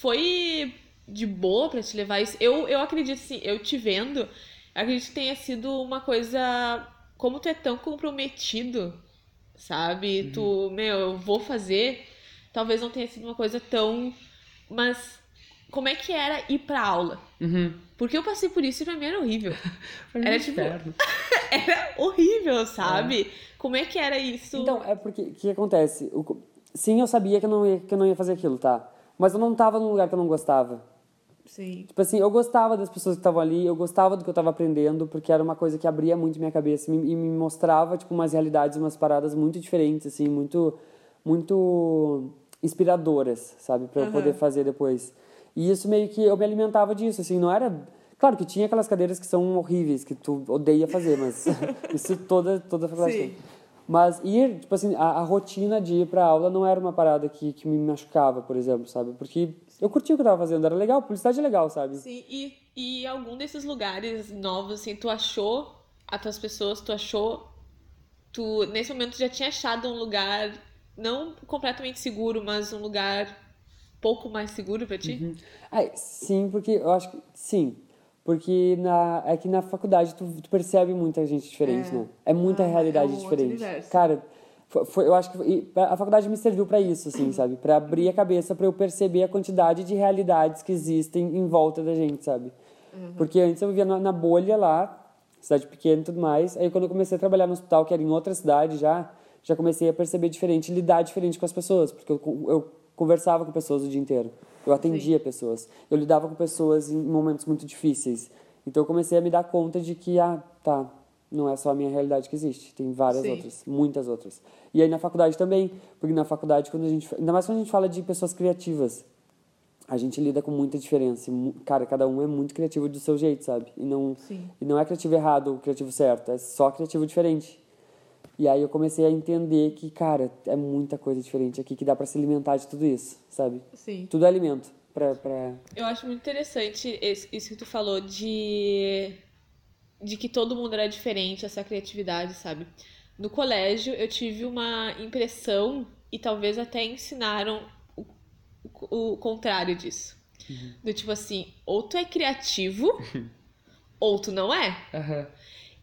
Foi de boa pra te levar isso? Eu, eu acredito assim, eu te vendo, acredito que tenha sido uma coisa. Como tu é tão comprometido, sabe? Tu, meu, eu vou fazer. Talvez não tenha sido uma coisa tão. Mas como é que era ir pra aula? Uhum. Porque eu passei por isso e pra mim era horrível. Foi Era um tipo- inferno. Era horrível, sabe? Como é que era isso? Então, é porque o que acontece? Sim, eu sabia que eu, não ia, que eu não ia fazer aquilo, tá? Mas eu não tava num lugar que eu não gostava. Sim. Tipo assim, eu gostava das pessoas que estavam ali, eu gostava do que eu tava aprendendo, porque era uma coisa que abria muito minha cabeça e me, mostrava, tipo, umas realidades, umas paradas muito diferentes, assim, muito, muito inspiradoras, sabe? Pra eu Aham. poder fazer depois. E isso meio que eu me alimentava disso, assim, não era... Claro que tinha aquelas cadeiras que são horríveis, que tu odeia fazer, mas isso toda, toda a faculdade Sim. Mas ir, tipo assim, a, a rotina de ir pra aula não era uma parada que, que me machucava, por exemplo, sabe? Porque eu curtia o que eu tava fazendo, era legal, publicidade é legal, sabe? Sim, e, e algum desses lugares novos, assim, tu achou as tuas pessoas, tu achou. Tu, nesse momento, já tinha achado um lugar não completamente seguro, mas um lugar pouco mais seguro pra ti? Uhum. Ai, sim, porque eu acho que. Sim. Porque na, é que na faculdade tu, tu percebe muita gente diferente, É. né? É muita Ah, realidade é um diferente. Cara, foi, foi- eu acho que a faculdade me serviu pra isso, assim, sabe? Pra abrir a cabeça, pra eu perceber a quantidade de realidades que existem em volta da gente, sabe? Porque antes eu vivia na, na bolha lá, cidade pequena e tudo mais. Aí quando eu comecei a trabalhar no hospital, que era em outra cidade já, já comecei a perceber diferente, lidar diferente com as pessoas, porque eu, eu conversava com pessoas o dia inteiro. Eu atendia pessoas. Eu lidava com pessoas em momentos muito difíceis. Então eu comecei a me dar conta de que, ah, tá, não é só a minha realidade que existe, tem várias Sim. outras, muitas outras. E aí na faculdade também, porque na faculdade quando a gente, ainda mais quando a gente fala de pessoas criativas, a gente lida com muita diferença. E Cara, cada um é muito criativo do seu jeito, sabe? E não, Sim. e não é criativo errado ou criativo certo, é só criativo diferente. E aí eu comecei a entender que, cara, é muita coisa diferente aqui que dá pra se alimentar de tudo isso, sabe? Sim. Tudo é alimento pra, pra... Eu acho muito interessante esse- isso que tu falou de de que todo mundo era diferente, essa criatividade, sabe? No colégio eu tive uma impressão e talvez até ensinaram o, o, o contrário disso. Do tipo assim, ou tu é criativo ou tu não é.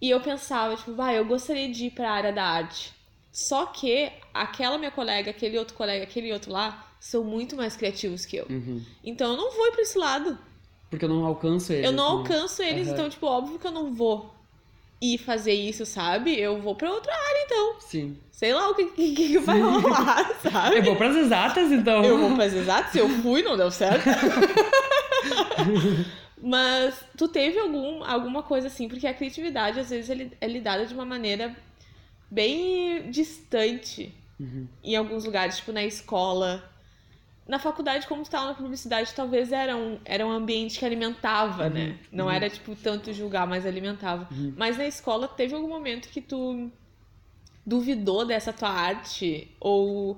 E eu pensava, tipo, vai, eu gostaria de ir pra área da arte. Só que aquela minha colega, aquele outro colega, aquele outro lá, são muito mais criativos que eu. Uhum. Então eu não vou ir pra esse lado. Porque eu não alcanço eles. Eu não né? alcanço eles, Aham. então, tipo, óbvio que eu não vou ir fazer isso, sabe? Eu vou pra outra área, então. Sim. Sei lá o que, que, que vai rolar, sabe? Eu vou pras exatas, então. Eu vou pras exatas, eu fui, não deu certo. Mas tu teve algum, alguma coisa assim, porque a criatividade, às vezes, ele é lidada de uma maneira bem distante Uhum. em alguns lugares, tipo na escola. Na faculdade, como tu tava na publicidade, talvez era um, era um ambiente que alimentava, né? Não era, tipo, tanto julgar, mas alimentava. Mas na escola, teve algum momento que tu duvidou dessa tua arte? Ou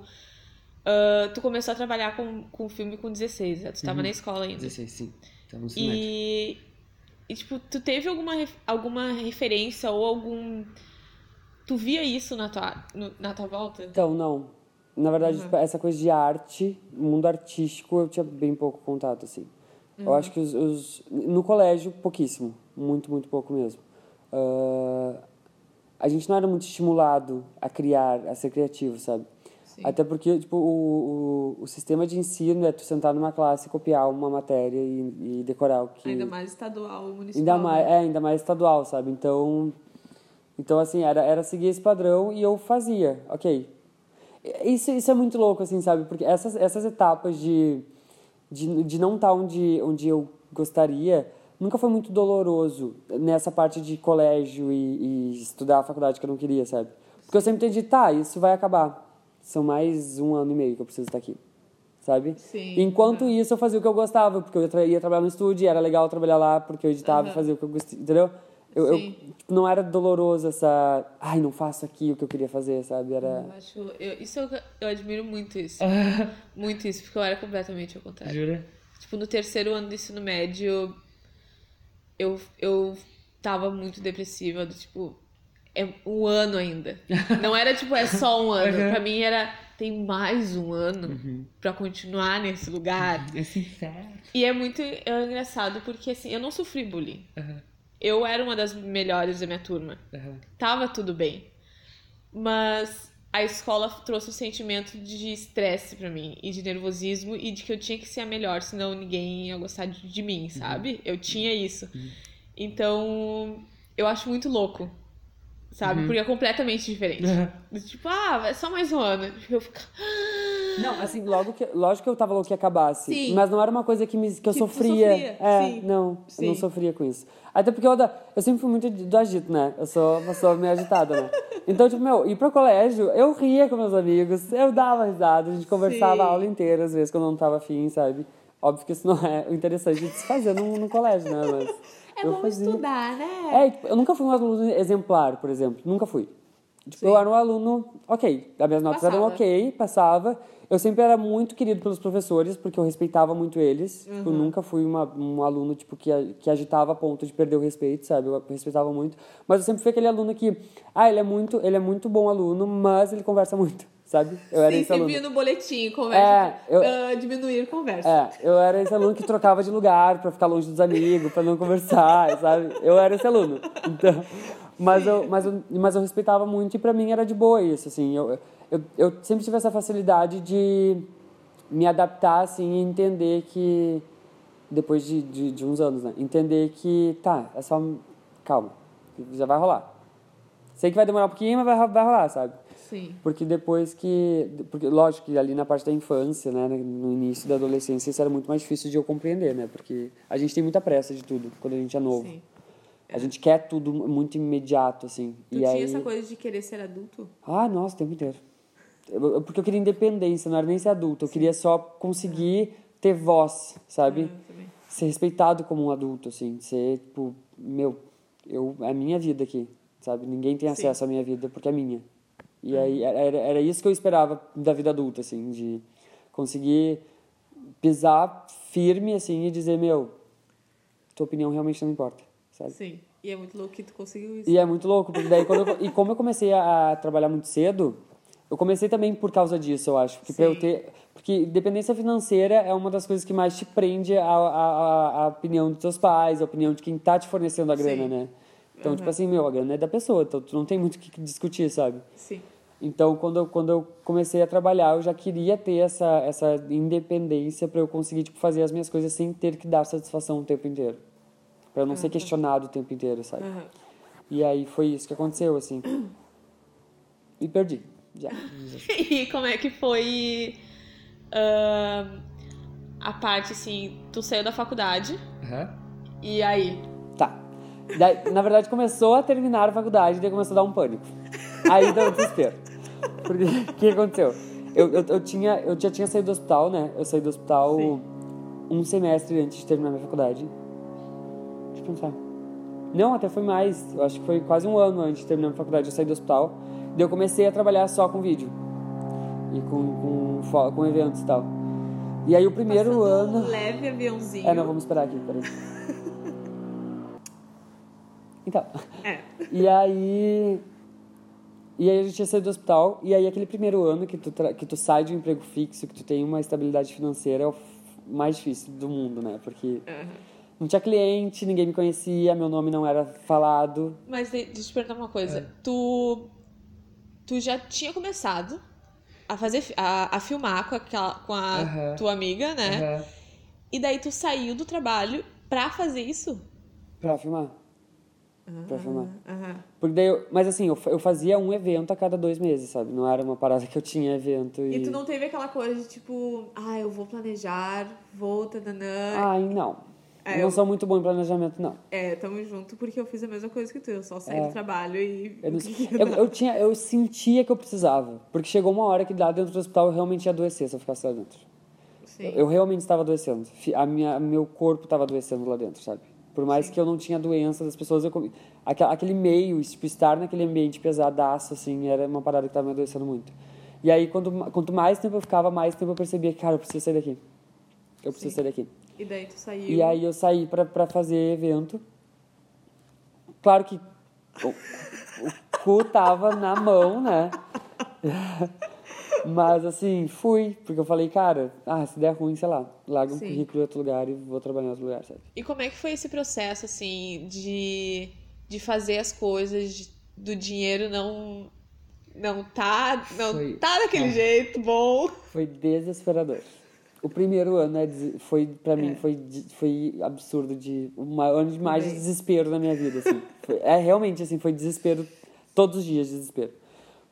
ah, tu começou a trabalhar com, com filme com 16, né? Tu tava na escola ainda. 16, sim. Tá no. E, e, tipo, tu teve alguma, ref- alguma referência ou algum... Tu via isso na tua, no- na tua volta? Então, não. Na verdade, tipo, essa coisa de arte, mundo artístico, eu tinha bem pouco contato, assim. Eu acho que os, os- No colégio, pouquíssimo. Muito, muito pouco mesmo. Ah, a gente não era muito estimulado a criar, a ser criativo, sabe? Até porque, tipo, o, o, o sistema de ensino é tu sentar numa classe, copiar uma matéria e, e decorar o que... Ainda mais estadual municipal. Ainda mais, né? é, ainda mais estadual, sabe? Então, então assim, era, era seguir esse padrão e eu fazia, ok. Isso, isso é muito louco, assim, sabe? Porque essas, essas etapas de, de, de não estar onde, onde eu gostaria nunca foi muito doloroso nessa parte de colégio e, e estudar a faculdade que eu não queria, sabe? Porque eu sempre entendi, tá, isso vai acabar. São mais um ano e meio que eu preciso estar aqui, sabe? Sim. Enquanto isso, eu fazia o que eu gostava, porque eu ia trabalhar no estúdio, e era legal trabalhar lá, porque eu editava e fazia o que eu gostava, entendeu? Eu, eu- não era doloroso essa, ai, não faço aqui o que eu queria fazer, sabe? Era. Eu acho, eu- isso eu, eu admiro muito isso. muito isso, porque eu era completamente ao contrário. Jura? Tipo, no terceiro ano do ensino médio, eu, eu tava muito depressiva, do tipo, é um ano ainda. Não era tipo, é só um ano. Uhum. Pra mim era, tem mais um ano pra continuar nesse lugar. É sincero. E é muito é engraçado porque, assim, eu não sofri bullying. Aham. Eu era uma das melhores da minha turma. Aham. Tava tudo bem. Mas a escola trouxe um sentimento de estresse pra mim e de nervosismo e de que eu tinha que ser a melhor, senão ninguém ia gostar de, de mim, sabe? Eu tinha isso. Então, eu acho muito louco. Sabe? Porque é completamente diferente. Tipo, ah, é só mais um ano. Eu fico, Não, assim, logo que, lógico que eu tava louco que acabasse. Sim. Mas não era uma coisa que, me, que eu Que tu sofria. sofria, É, sim. não, eu Sim. não sofria com isso. Até porque eu, eu sempre fui muito do agito, né? Eu sou uma pessoa meio agitada, né? Então, tipo, meu, ir pro colégio, eu ria com meus amigos, eu dava risada, a gente conversava Sim. a aula inteira, às vezes, quando eu não tava afim, sabe? Óbvio que isso não é o interessante de se fazer no, no colégio, né? Mas É eu bom fazia. estudar, né? É, tipo, eu nunca fui um aluno exemplar, por exemplo. Nunca fui. Tipo, eu era um aluno ok. As minhas notas eram Passava. ok, passava. Eu sempre era muito querido pelos professores, porque eu respeitava muito eles. Tipo, eu nunca fui uma, um aluno, tipo, que, que agitava a ponto de perder o respeito, sabe? Eu respeitava muito. Mas eu sempre fui aquele aluno que... Ah, ele é muito, ele é muito bom aluno, mas ele conversa muito, sabe? Eu era Sim, esse você aluno. no boletim, conversa. É, eu- ah, diminuir conversa. É, eu era esse aluno que trocava de lugar pra ficar longe dos amigos, pra não conversar, sabe? Eu era esse aluno. Então, mas eu, mas eu, mas eu respeitava muito e pra mim era de boa isso, assim. Eu, eu, eu sempre tive essa facilidade de me adaptar, assim, e entender que... Depois de, de, de uns anos, né? Entender que, tá, é só... Calma, já vai rolar. Sei que vai demorar um pouquinho, mas vai, vai rolar, sabe? Sim. Porque depois que. Porque, lógico que ali na parte da infância, né? No início da adolescência, isso era muito mais difícil de eu compreender, né? Porque a gente tem muita pressa de tudo quando a gente é novo. Sim. A gente quer tudo muito imediato, assim. Tu e tinha aí... essa coisa de querer ser adulto? Ah, nossa, o tempo inteiro. Eu- Porque eu queria independência, não era nem ser adulto. Eu queria só conseguir ter voz, sabe? Também. Ser respeitado como um adulto, assim. Ser, tipo, meu, eu, é a minha vida aqui, sabe? Ninguém tem Sim. acesso à minha vida porque é minha. E aí era, era- era isso que eu esperava da vida adulta, assim, de conseguir pisar firme, assim, e dizer, meu, tua opinião realmente não importa, sabe? Sim. E é muito louco que tu conseguiu isso. E é muito louco, porque daí quando eu, e como eu comecei a trabalhar muito cedo, eu comecei também por causa disso, eu acho, que para eu ter, porque dependência financeira é uma das coisas que mais te prende a opinião dos teus pais, a opinião de quem tá te fornecendo a grana, Sim. né? Então, tipo assim, meu, a grana é da pessoa, então tu não tem muito o que discutir, sabe? Sim. Então, quando eu, quando eu comecei a trabalhar, eu já queria ter essa, essa independência para eu conseguir tipo, fazer as minhas coisas sem ter que dar satisfação o tempo inteiro. Para eu não ser questionado o tempo inteiro, sabe? Aham. E aí foi isso que aconteceu, assim. Me perdi. Já. E como é que foi ahn, a parte assim, tu saiu da faculdade e aí? Tá. Daí, na verdade, começou a terminar a faculdade, daí começou a dar um pânico. Aí deu um desespero. Porque o que aconteceu? Eu, eu, eu, tinha, eu já tinha saído do hospital, né? Eu saí do hospital Sim. um semestre antes de terminar minha faculdade. Deixa eu pensar. Não, até foi mais. Eu acho que foi quase um ano antes de terminar minha faculdade. Eu saí do hospital. Daí eu comecei a trabalhar só com vídeo. E com, com, com eventos e tal. E aí o primeiro Passando ano. Um leve aviãozinho. É, não, vamos esperar aqui, peraí. Então. É. E aí. E aí a gente ia sair do hospital, e aí aquele primeiro ano que tu, que tu sai de um emprego fixo, que tu tem uma estabilidade financeira, é o mais difícil do mundo, né? Porque não tinha cliente, ninguém me conhecia, meu nome não era falado. Mas de- deixa eu te perguntar uma coisa. Tu, tu já tinha começado a fazer a, a filmar com, aquela, com a tua amiga, né? E daí tu saiu do trabalho pra fazer isso? Pra filmar. Pra filmar. Aham. Porque daí eu, mas assim, eu, eu fazia um evento a cada dois meses, sabe? Não era uma parada que eu tinha evento e. E tu não teve aquela coisa de tipo, ah, eu vou planejar, vou, tananã. Ai, não. É, não eu- sou muito bom em planejamento, não. É, tamo junto porque eu fiz a mesma coisa que tu. Eu só saí É. do trabalho e. Eu, não eu, eu tinha, eu sentia que eu precisava. Porque chegou uma hora que lá dentro do hospital eu realmente ia adoecer se eu ficasse lá dentro. Sim. Eu realmente estava adoecendo. A minha, meu corpo estava adoecendo lá dentro, sabe? Por mais que eu não tinha doença das pessoas, eu comi... Aque- aquele meio, tipo, estar naquele ambiente pesadaço, assim, era uma parada que estava me adoecendo muito. E aí, quando, quanto mais tempo eu ficava, mais tempo eu percebia que, cara, eu preciso sair daqui. Eu preciso Sim. sair daqui. E daí tu saiu. E aí eu saí pra, pra fazer evento. Claro que o, o cu tava na mão, né? Mas assim, fui, porque eu falei, cara, ah, se der ruim, sei lá, larga um Sim. currículo em outro lugar e vou trabalhar em outro lugar, sabe? E como é que foi esse processo, assim, de, de fazer as coisas, de- do dinheiro não não tá, não Foi- tá daquele é. jeito bom? Foi desesperador. O primeiro ano é foi para mim foi de- foi absurdo de um ano de mais de desespero na minha vida assim. Foi- é realmente assim, foi desespero todos os dias desespero.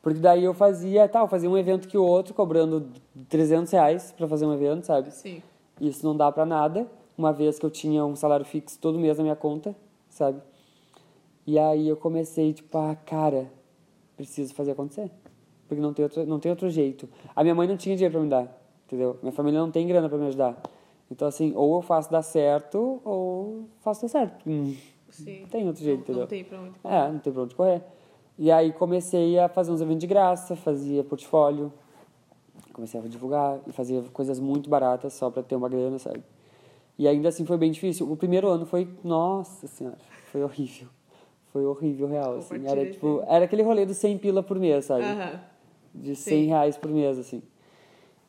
Porque daí eu fazia, tal, fazia um evento que o outro cobrando 300 reais pra fazer um evento, sabe? Sim. Isso não dá pra nada, uma vez que eu tinha um salário fixo todo mês na minha conta, sabe? E aí eu comecei, tipo, ah, cara, preciso fazer acontecer. Porque não tem outro, não tem outro jeito. A minha mãe não tinha dinheiro pra me dar, entendeu? Minha família não tem grana pra me ajudar. Então, assim, ou eu faço dar certo, ou faço dar certo. Hum, Sim. Tem outro jeito, não, entendeu? não tem pra onde. É, não tem pra onde correr. E aí comecei a fazer uns eventos de graça, fazia portfólio, comecei a divulgar e fazia coisas muito baratas só pra ter uma grana, sabe? E ainda assim foi bem difícil. O primeiro ano foi, nossa senhora, foi horrível. Foi horrível, real, assim. Era tipo, era aquele rolê dos 100 pila por mês, sabe? Aham. de 100 Sim. reais por mês, assim.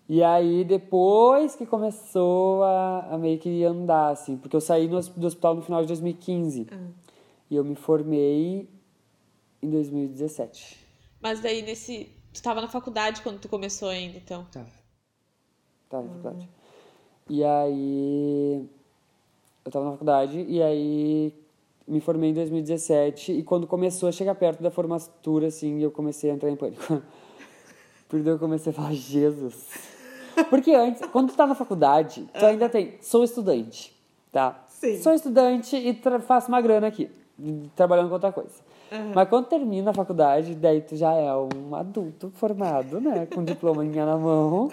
E aí, depois que começou a, a meio que andar, assim, porque eu saí no, do hospital no final de 2015. Ah. E eu me formei em 2017. Mas daí nesse. Tu tava na faculdade quando tu começou ainda, então. Tava. Tava na faculdade. E aí. Eu tava na faculdade e aí me formei em 2017 e quando começou a chegar perto da formatura, assim, eu comecei a entrar em pânico. Porque eu comecei a falar, Jesus. Porque antes, quando tu tá na faculdade, tu ainda tem, sou estudante, tá? Sim. Sou estudante e faço uma grana aqui, trabalhando com outra coisa. Mas quando termina a faculdade, daí tu já é um adulto formado, né? Com diploma na mão.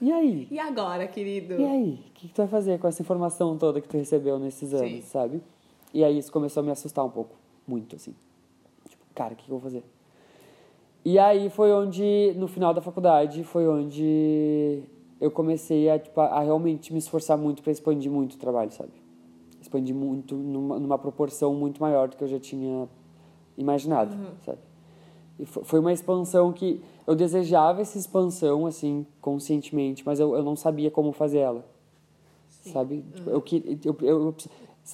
E aí? E agora, querido? E aí? O que, que tu vai fazer com essa informação toda que tu recebeu nesses anos, Sim. sabe? E aí isso começou a me assustar um pouco. Muito, assim. Tipo, cara, o que, que eu vou fazer? E aí foi onde, no final da faculdade, foi onde eu comecei a, tipo, a realmente me esforçar muito para expandir muito o trabalho, sabe? Expandir muito, numa, numa proporção muito maior do que eu já tinha imaginado, sabe? E fo- foi uma expansão que eu desejava essa expansão, assim, conscientemente, mas eu, eu não sabia como fazer ela. Sabe? Tipo, eu, que- eu, eu, eu,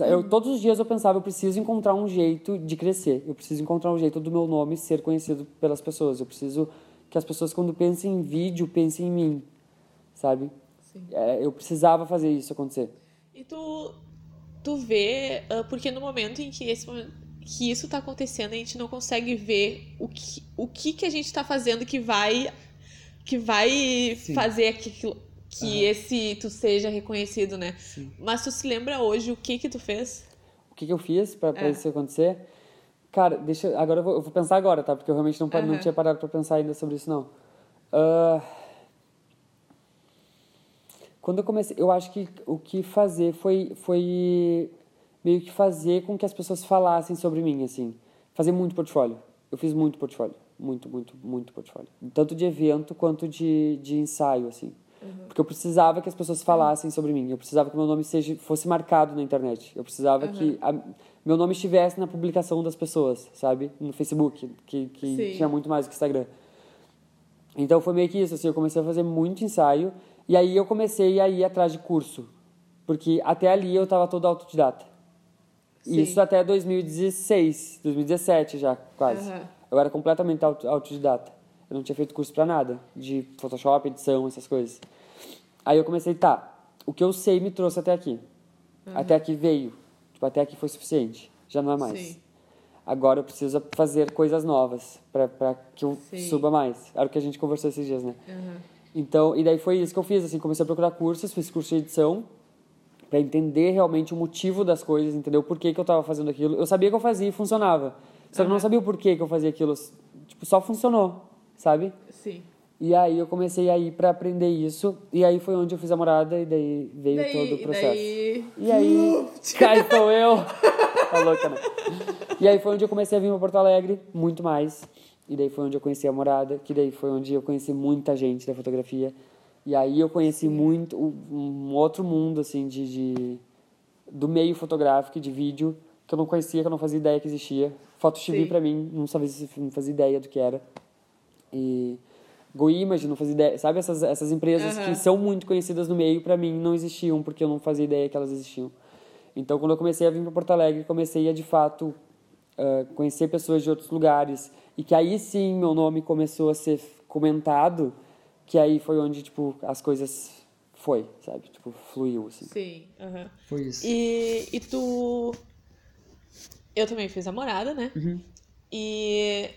eu- Todos os dias eu pensava, eu preciso encontrar um jeito de crescer. Eu preciso encontrar um jeito do meu nome ser conhecido pelas pessoas. Eu preciso que as pessoas, quando pensam em vídeo, pensem em mim, sabe? É, eu precisava fazer isso acontecer. E tu, tu vê, ah, porque no momento em que, esse, que isso tá acontecendo, a gente não consegue ver o que, o que, que a gente tá fazendo que vai, que vai Sim. fazer aquilo, que esse tu seja reconhecido, né? Sim. Mas tu se lembra hoje o que que tu fez? O que, que eu fiz pra, pra É. isso acontecer? Cara, deixa. Agora eu vou, eu vou pensar agora, tá? Porque eu realmente não, pa- não tinha parado pra pensar ainda sobre isso, não. Ah, quando eu comecei, eu acho que o que fazer foi, foi meio que fazer com que as pessoas falassem sobre mim, assim. Fazer muito portfólio. Eu fiz muito portfólio. Muito, muito, muito portfólio. Tanto de evento quanto de, de ensaio, assim. Porque eu precisava que as pessoas falassem sobre mim. Eu precisava que meu nome seja, fosse marcado na internet. Eu precisava que a- meu nome estivesse na publicação das pessoas, sabe? No Facebook, que, que Sim. tinha muito mais que Instagram. Então foi meio que isso, assim, eu comecei a fazer muito ensaio e aí eu comecei a ir atrás de curso. Porque até ali eu estava todo autodidata. Sim. Isso até 2016, 2017 já, quase. Aham. Eu era completamente auto- autodidata. Eu não tinha feito curso pra nada, de Photoshop, edição, essas coisas. Aí eu comecei, tá, o que eu sei me trouxe até aqui. Até aqui veio. Tipo, até aqui foi suficiente. Já não é mais. Sim. Agora eu preciso fazer coisas novas pra que eu Sim. suba mais. Era o que a gente conversou esses dias, né? Aham. Então, e daí foi isso que eu fiz, assim, comecei a procurar cursos, fiz curso de edição pra entender realmente o motivo das coisas, entendeu? Por que que eu tava fazendo aquilo. Eu sabia que eu fazia e funcionava. Só que eu não sabia o porquê que eu fazia aquilo. Tipo, só funcionou, sabe? Sim. E aí eu comecei a ir pra aprender isso, e aí foi onde eu fiz a morada, e daí veio Daí, todo o e processo. daí... E aí, cá estou eu. Tá louca, né? E aí foi onde eu comecei a vir pra Porto Alegre, muito mais. E daí foi onde eu conheci a morada, que daí foi onde eu conheci muita gente da fotografia. E aí eu conheci muito um outro mundo, assim, de, de do meio fotográfico, de vídeo, que eu não conhecia, que eu não fazia ideia que existia. Foto TV pra mim, não sabia, não fazia ideia do que era. E GoImage, não fazia ideia. Sabe essas, essas empresas Aham. que são muito conhecidas no meio, pra mim não existiam, porque eu não fazia ideia que elas existiam. Então, quando eu comecei a vir para Porto Alegre, comecei a, de fato, ah, conhecer pessoas de outros lugares. E que aí sim meu nome começou a ser comentado, que aí foi onde, tipo, as coisas foi, sabe? Tipo, fluiu, assim. Sim. Foi isso. E, e tu. Eu também fiz namorada, né? Uhum. E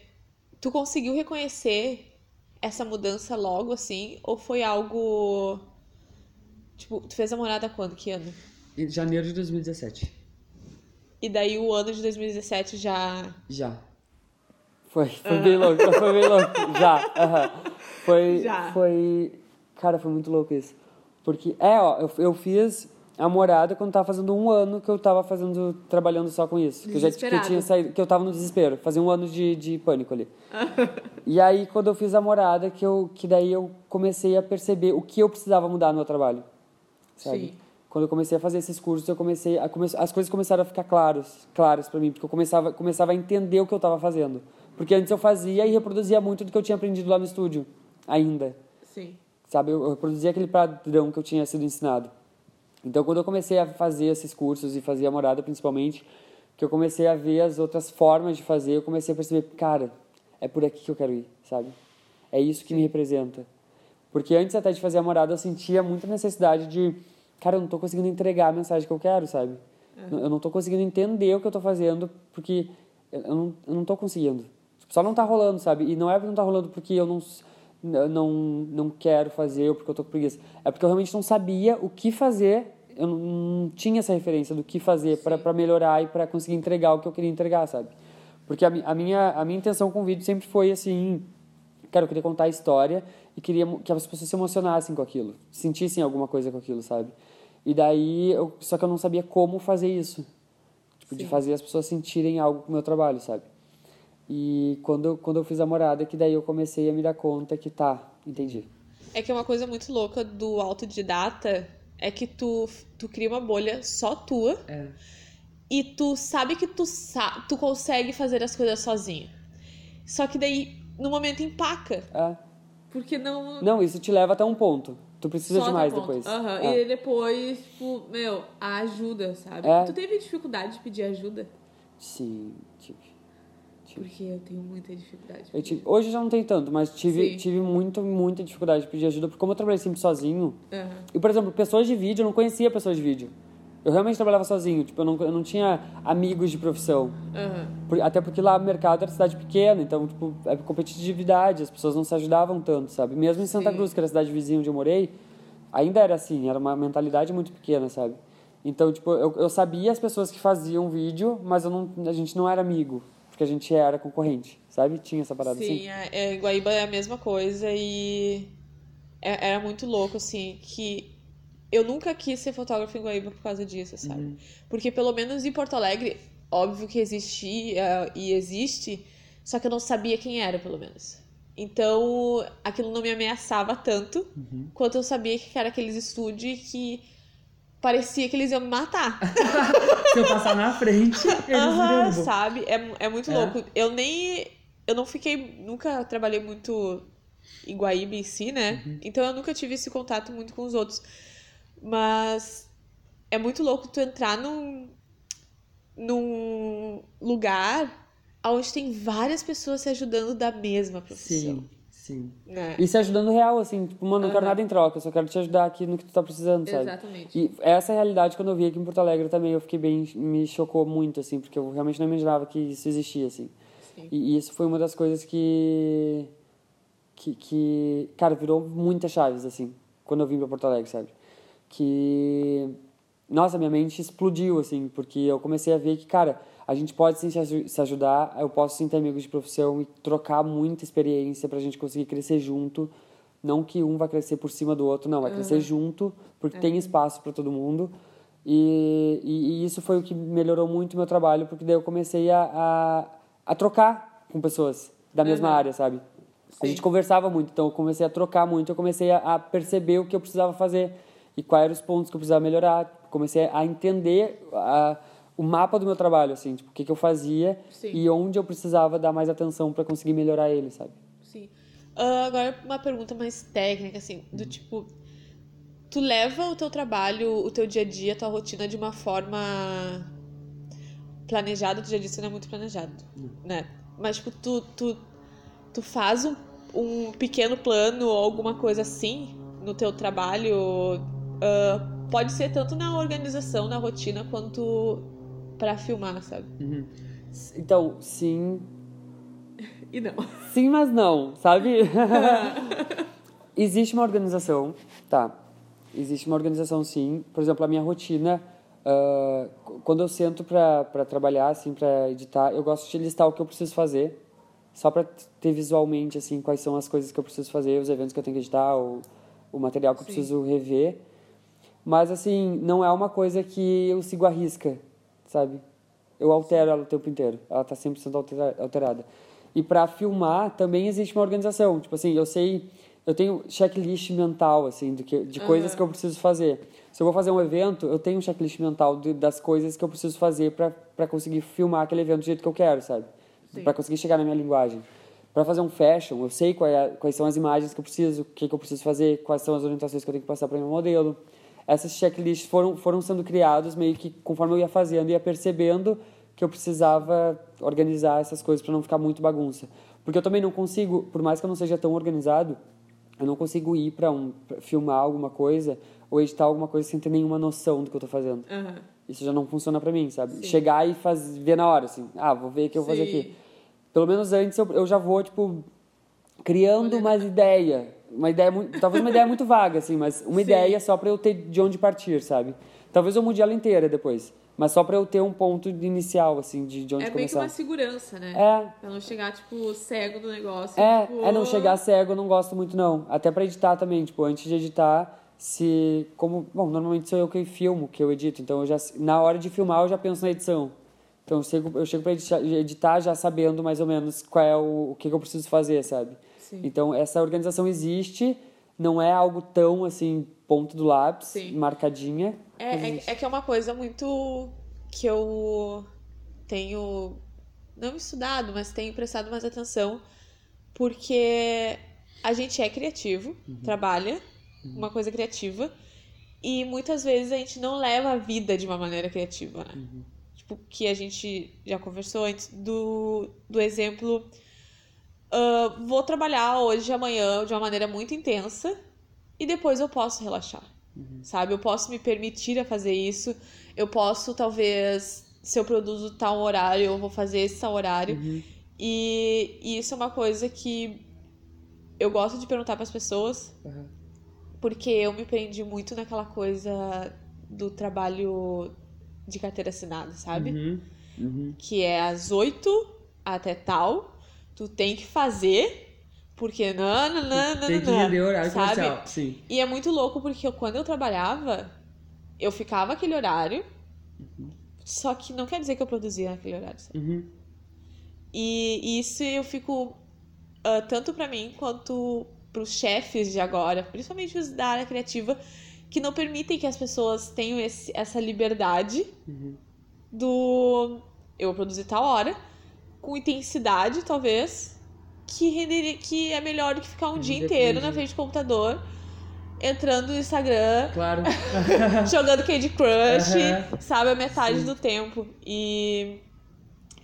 tu conseguiu reconhecer essa mudança logo assim? Ou foi algo. Tipo, tu fez namorada quando? Que ano? Em janeiro de 2017. E daí o ano de 2017 já. Já. Foi, foi bem louco, foi bem louco. Já. Foi, Já. foi... Cara, foi muito louco isso. Porque, é, ó, eu, eu fiz a morada quando tava fazendo um ano que eu tava fazendo, trabalhando só com isso. Que eu, já, que eu tinha saído, que eu tava no desespero. Fazia um ano de, de pânico ali. e aí, quando eu fiz a morada, que, eu, que daí eu comecei a perceber o que eu precisava mudar no meu trabalho. Sabe? Sim. Quando eu comecei a fazer esses cursos, eu comecei a come... as coisas começaram a ficar claras, claras para mim, porque eu começava, começava a entender o que eu estava fazendo. Porque antes eu fazia e reproduzia muito do que eu tinha aprendido lá no estúdio, ainda. Sim. Sabe, eu, reproduzia aquele padrão que eu tinha sido ensinado. Então, quando eu comecei a fazer esses cursos e fazia a morada principalmente, que eu comecei a ver as outras formas de fazer, eu comecei a perceber, cara, é por aqui que eu quero ir, sabe? É isso que me representa. Porque antes até de fazer a morada, eu sentia muita necessidade de, cara, eu não tô conseguindo entregar a mensagem que eu quero, sabe? Eu não tô conseguindo entender o que eu tô fazendo, porque eu não, eu não tô conseguindo. Só não tá rolando, sabe? E não é porque não tá rolando porque eu não, não, não quero fazer ou porque eu tô com preguiça. É porque eu realmente não sabia o que fazer, eu não, não tinha essa referência do que fazer para melhorar e para conseguir entregar o que eu queria entregar, sabe? Porque a, a, minha, a minha intenção com o vídeo sempre foi assim, cara, eu queria contar a história e queria que as pessoas se emocionassem com aquilo, sentissem alguma coisa com aquilo, sabe? E daí, eu, só que eu não sabia como fazer isso. Tipo, de Sim. fazer as pessoas sentirem algo com o meu trabalho, sabe? E quando eu, quando eu fiz a morada, que daí eu comecei a me dar conta que tá, entendi. É que é uma coisa muito louca do autodidata é que tu, tu cria uma bolha só tua É. e tu sabe que tu, sa tu consegue fazer as coisas sozinho. Só que daí, no momento, empaca. É. Porque não. Não, isso te leva até um ponto. Tu precisa só de mais ponto. depois. Aham. É. E depois, tipo, meu, a ajuda, sabe? É. Tu teve dificuldade de pedir ajuda? Sim, Porque eu tenho muita dificuldade. Eu tive- hoje eu já não tenho tanto, mas tive, Sim. tive muito, muita dificuldade de pedir ajuda, porque como eu trabalhei sempre sozinho, Aham. e por exemplo, pessoas de vídeo, eu não conhecia pessoas de vídeo. Eu realmente trabalhava sozinho, tipo, eu não, eu não tinha amigos de profissão. Aham. Por- Até porque lá o mercado era cidade pequena, então, tipo, é competitividade, as pessoas não se ajudavam tanto, sabe? Mesmo em Santa Sim. Cruz, que era a cidade vizinha onde eu morei, ainda era assim, era uma mentalidade muito pequena, sabe? Então, tipo, eu, eu sabia as pessoas que faziam vídeo, mas eu não, a gente não era amigo, porque a gente era concorrente, sabe? Tinha essa parada Sim, assim. é, é, Guaíba é a mesma coisa e é- era muito louco, assim, que eu nunca quis ser fotógrafo em Guaíba por causa disso, sabe? Uhum. Porque pelo menos em Porto Alegre, óbvio que existia e existe, só que eu não sabia quem era, pelo menos. Então, aquilo não me ameaçava tanto Uhum. quanto eu sabia que era aqueles estúdios que parecia que eles iam me matar. Se eu passar na frente, eles Aham, sabe? É, é muito É. louco. Eu nem. Eu não fiquei. Nunca trabalhei muito em Guaíba em si, né? Uhum. Então eu nunca tive esse contato muito com os outros. Mas é muito louco tu entrar num. num lugar onde tem várias pessoas se ajudando da mesma profissão. Sim, sim. Né? E se ajudando real, assim, tipo, mano, não quero Aham. nada em troca, eu só quero te ajudar aqui no que tu tá precisando, sabe? Exatamente. E essa realidade, quando eu vi aqui em Porto Alegre também, eu fiquei bem. me chocou muito, assim, porque eu realmente não imaginava que isso existia, assim. Sim. E, e isso foi uma das coisas que. que, que cara, virou muitas chaves, assim, quando eu vim pra Porto Alegre, sabe? Que. Nossa, minha mente explodiu, assim, porque eu comecei a ver que, cara, a gente pode sim se aju- se ajudar, eu posso sim ter amigos de profissão e trocar muita experiência pra gente conseguir crescer junto. Não que um vai crescer por cima do outro, não, vai crescer junto, porque tem espaço para todo mundo. E, e, e isso foi o que melhorou muito o meu trabalho, porque daí eu comecei a, a, a trocar com pessoas da mesma Uhum. área, sabe? A Sim. gente conversava muito, então eu comecei a trocar muito, eu comecei a, a perceber o que eu precisava fazer e quais eram os pontos que eu precisava melhorar. Comecei a entender a, o mapa do meu trabalho, assim, tipo, o que, que eu fazia Sim. e onde eu precisava dar mais atenção para conseguir melhorar ele, sabe? Sim. Ah, agora uma pergunta mais técnica, assim, do tipo. Tu leva o teu trabalho, o teu dia a dia, a tua rotina de uma forma planejada, tu já disse que não é muito planejado, né? Mas, tipo, tu, tu, tu faz um, um pequeno plano ou alguma coisa assim no teu trabalho, ah, pode ser tanto na organização, na rotina, quanto pra filmar, sabe? Então, sim, E não. Sim, mas não, sabe? Existe uma organização, tá? Existe uma organização, sim. Por exemplo, a minha rotina, ah, quando eu sento pra trabalhar, assim, pra editar, eu gosto de listar o que eu preciso fazer, só pra ter visualmente, assim, quais são as coisas que eu preciso fazer, os eventos que eu tenho que editar, o, o material que eu Sim. preciso rever. Mas, assim, não é uma coisa que eu sigo à risca, sabe? Eu altero ela o tempo inteiro. Ela tá 100% altera- alterada. E para filmar também existe uma organização. Tipo assim, eu sei, eu tenho checklist mental assim do que, de coisas Aham. que eu preciso fazer. Se eu vou fazer um evento, eu tenho um checklist mental de, das coisas que eu preciso fazer para conseguir filmar aquele evento do jeito que eu quero, sabe? Para conseguir chegar na minha linguagem. Para fazer um fashion, eu sei qual é- quais são as imagens que eu preciso, o que, que eu preciso fazer, quais são as orientações que eu tenho que passar para meu modelo. Essas checklists foram, foram sendo criados meio que conforme eu ia fazendo, ia percebendo que eu precisava organizar essas coisas para não ficar muito bagunça. Porque eu também não consigo, por mais que eu não seja tão organizado, eu não consigo ir para um pra filmar alguma coisa ou editar alguma coisa sem ter nenhuma noção do que eu tô fazendo. Aham. Isso já não funciona para mim, sabe? Sim. Chegar e faz, ver na hora, assim. Ah, vou ver o que eu vou fazer aqui. Pelo menos antes eu, eu já vou, tipo, criando uma ideia. Uma ideia muito, talvez uma ideia muito vaga, assim, mas uma Sim. ideia só para eu ter de onde partir, sabe? Talvez eu mude ela inteira depois. Mas só para eu ter um ponto inicial, assim, de, de onde É meio que começar. uma segurança, né? É, Pra não chegar, tipo, cego no negócio. é, tipo, é não chegar cego, eu não gosto muito não. Até pra editar também, tipo, antes de editar, se como, bom, normalmente sou eu que filmo, que eu edito, então eu já na hora de filmar eu já penso na edição. Então eu chego, eu chego para editar, editar já sabendo mais ou menos qual é o, o que, que eu preciso fazer, sabe? Sim. Então essa organização existe, não é algo tão assim ponto do lápis, Sim. marcadinha. É, é, é que é uma coisa muito que eu tenho não estudado, mas tenho prestado mais atenção, porque a gente é criativo, trabalha uma coisa criativa, e muitas vezes a gente não leva a vida de uma maneira criativa, né? Tipo, tipo, que a gente já conversou antes, do, do exemplo. Ah, vou trabalhar hoje, amanhã, de uma maneira muito intensa, e depois eu posso relaxar. Sabe? Eu posso me permitir a fazer isso. Eu posso, talvez, se eu produzo tal horário, eu vou fazer esse tal horário. E, e isso é uma coisa que eu gosto de perguntar para as pessoas, Aham. porque eu me prendi muito naquela coisa do trabalho de carteira assinada, sabe? Uhum. Uhum. Que é às 8 até tal, tu tem que fazer, porque não, não, não, não, Tem que render horário sabe? comercial, sim. E é muito louco porque eu- quando eu trabalhava, eu ficava aquele horário, só que não quer dizer que eu produzia naquele horário. Uhum. E, e isso eu fico, ah, tanto pra mim quanto pros chefes de agora, principalmente os da área criativa, que não permitem que as pessoas tenham esse, essa liberdade Uhum. do eu vou produzir tal hora, com intensidade, talvez, que renderia, que é melhor do que ficar um dia Depende. inteiro na frente do computador, entrando no Instagram, Claro. jogando Candy Crush, Aham. sabe, a metade do tempo. E,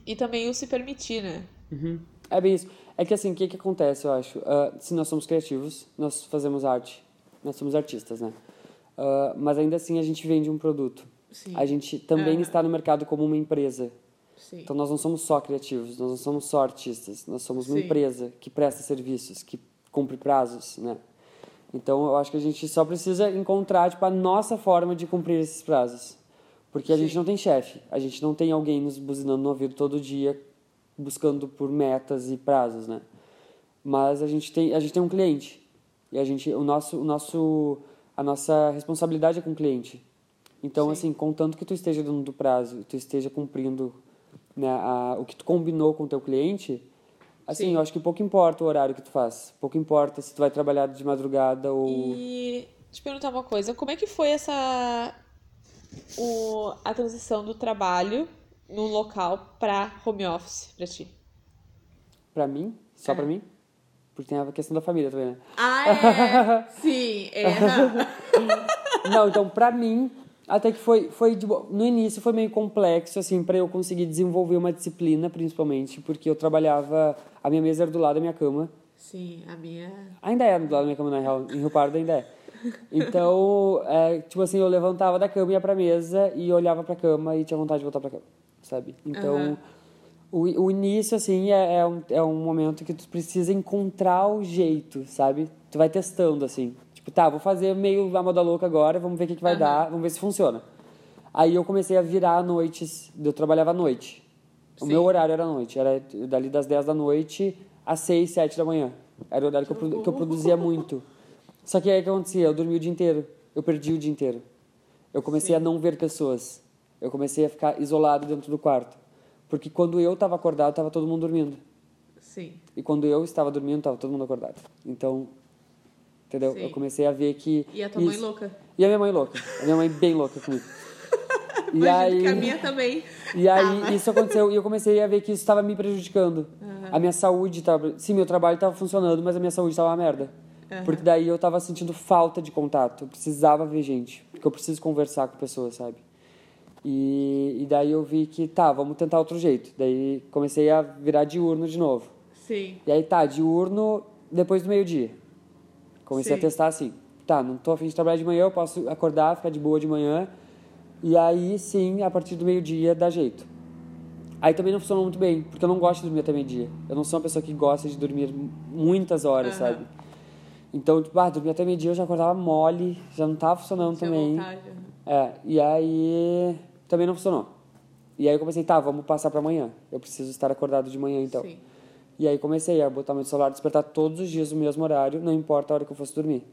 e também o se permitir, né? Uhum. É bem isso. É que assim, o que, que acontece, eu acho? Ah, se nós somos criativos, nós fazemos arte, nós somos artistas, né? Ah, mas ainda assim a gente vende um produto. Sim. A gente também Aham. está no mercado como uma empresa. Sim. Então nós não somos só criativos, nós não somos só artistas, nós somos uma Sim. empresa que presta serviços, que cumpre prazos, né? Então eu acho que a gente só precisa encontrar tipo a nossa forma de cumprir esses prazos. Porque a Sim. gente não tem chefe, a gente não tem alguém nos buzinando no ouvido todo dia buscando por metas e prazos, né? Mas a gente tem a gente tem um cliente. E a gente o nosso o nosso a nossa responsabilidade é com o cliente. Então, Sim. assim, contanto que tu esteja dentro do prazo, tu esteja cumprindo né, a, o que tu combinou com o teu cliente, assim, Sim. eu acho que pouco importa o horário que tu faz. Pouco importa se tu vai trabalhar de madrugada ou... E te perguntar uma coisa, como é que foi essa o, a transição do trabalho no local pra home office pra ti? Pra mim, só É. pra mim. Porque tem a questão da família também, né? Ah, é! Sim, é. aham. Não, então pra mim, até que foi, foi de no início foi meio complexo, assim, pra eu conseguir desenvolver uma disciplina, principalmente, porque eu trabalhava, a minha mesa era do lado da minha cama, Sim, a minha. Ainda é do lado da minha cama, na real. Em Rio Pardo ainda é. Então, é, tipo assim, eu levantava da cama, ia pra mesa e olhava pra cama e tinha vontade de voltar pra cama, sabe? Então, Aham. o, o início, assim, é, é, um, é um momento que tu precisa encontrar o jeito, sabe? Tu vai testando, assim. Tipo, tá, vou fazer meio a moda louca agora, vamos ver o que, que vai Aham. dar, vamos ver se funciona. Aí eu comecei a virar noites, eu trabalhava à noite. O Sim. meu horário era à noite, era dali das 10 da noite às 6, 7 da manhã. Era o horário que eu, que eu produzia muito. Só que aí o que acontecia? Eu dormia o dia inteiro. Eu perdi o dia inteiro. Eu comecei a não ver pessoas. Eu comecei a ficar isolado dentro do quarto. Porque quando eu estava acordado, estava todo mundo dormindo. Sim. E quando eu estava dormindo, estava todo mundo acordado. Então, entendeu? Sim. Eu comecei a ver que... E a tua mãe isso- louca? E a minha mãe louca. A minha mãe bem louca comigo. E Imagino aí... que a minha também. E aí Tava. isso aconteceu e eu comecei a ver que isso estava me prejudicando. A minha saúde estava. Sim, meu trabalho estava funcionando, mas a minha saúde estava uma merda. Aham. Porque daí eu estava sentindo falta de contato. Eu precisava ver gente. Porque eu preciso conversar com pessoas, sabe? E, e daí eu vi que, tá, vamos tentar outro jeito. Daí comecei a virar diurno de novo. Sim. E aí, tá, diurno depois do meio-dia. Comecei Sim. a testar assim. Tá, não tô afim de trabalhar de manhã, eu posso acordar, ficar de boa de manhã. E aí, sim, a partir do meio-dia dá jeito. Aí também não funcionou muito bem, porque eu não gosto de dormir até meio-dia. Eu não sou uma pessoa que gosta de dormir muitas horas, Aham. sabe? Então, tipo, ah, dormir até meio-dia eu já acordava mole, já não tava funcionando Tinha também. vontade. É, e aí também não funcionou. E aí eu comecei, tá, vamos passar pra amanhã. Eu preciso estar acordado de manhã então. Sim. E aí comecei a botar meu celular, despertar todos os dias no mesmo horário, não importa a hora que eu fosse dormir.